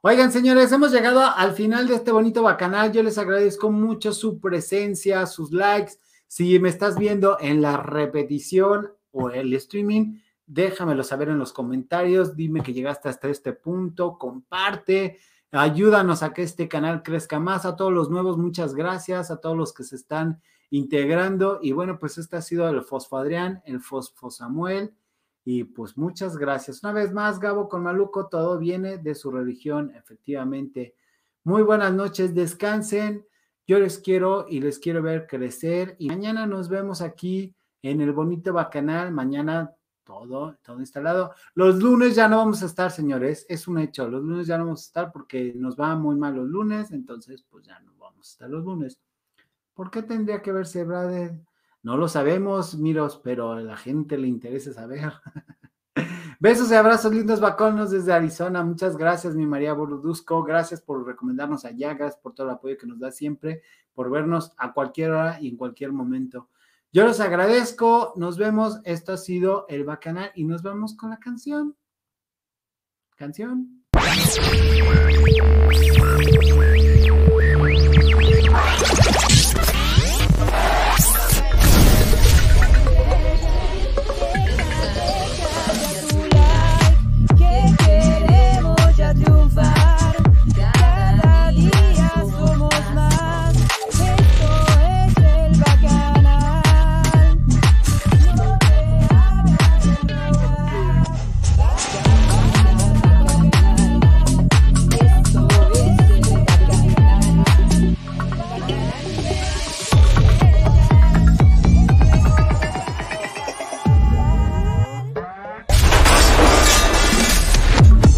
Oigan, señores, hemos llegado al final de este bonito bacanal. Yo les agradezco mucho su presencia, sus likes. Si me estás viendo en la repetición o el streaming, déjamelo saber en los comentarios. Dime que llegaste hasta este punto. Comparte. Ayúdanos a que este canal crezca más. A todos los nuevos, muchas gracias. A todos los que se están integrando. Y bueno, pues este ha sido el Fosfo Adrián, el Fosfo Samuel. Y pues muchas gracias. Una vez más, Gabo con Maluco, todo viene de su religión, efectivamente. Muy buenas noches, descansen. Yo les quiero y les quiero ver crecer. Y mañana nos vemos aquí en el bonito bacanal. Mañana todo, todo instalado. Los lunes ya no vamos a estar, señores. Es un hecho. Los lunes ya no vamos a estar porque nos va muy mal los lunes. Entonces, pues ya no vamos a estar los lunes. ¿Por qué tendría que verse, brother? No lo sabemos, Miros, pero a la gente le interesa saber. Besos y abrazos lindos baconos desde Arizona. Muchas gracias, mi María Borudusco. Gracias por recomendarnos allá. Gracias por todo el apoyo que nos da siempre, por vernos a cualquier hora y en cualquier momento. Yo los agradezco, nos vemos. Esto ha sido El Bacanal y nos vamos con la canción. Canción.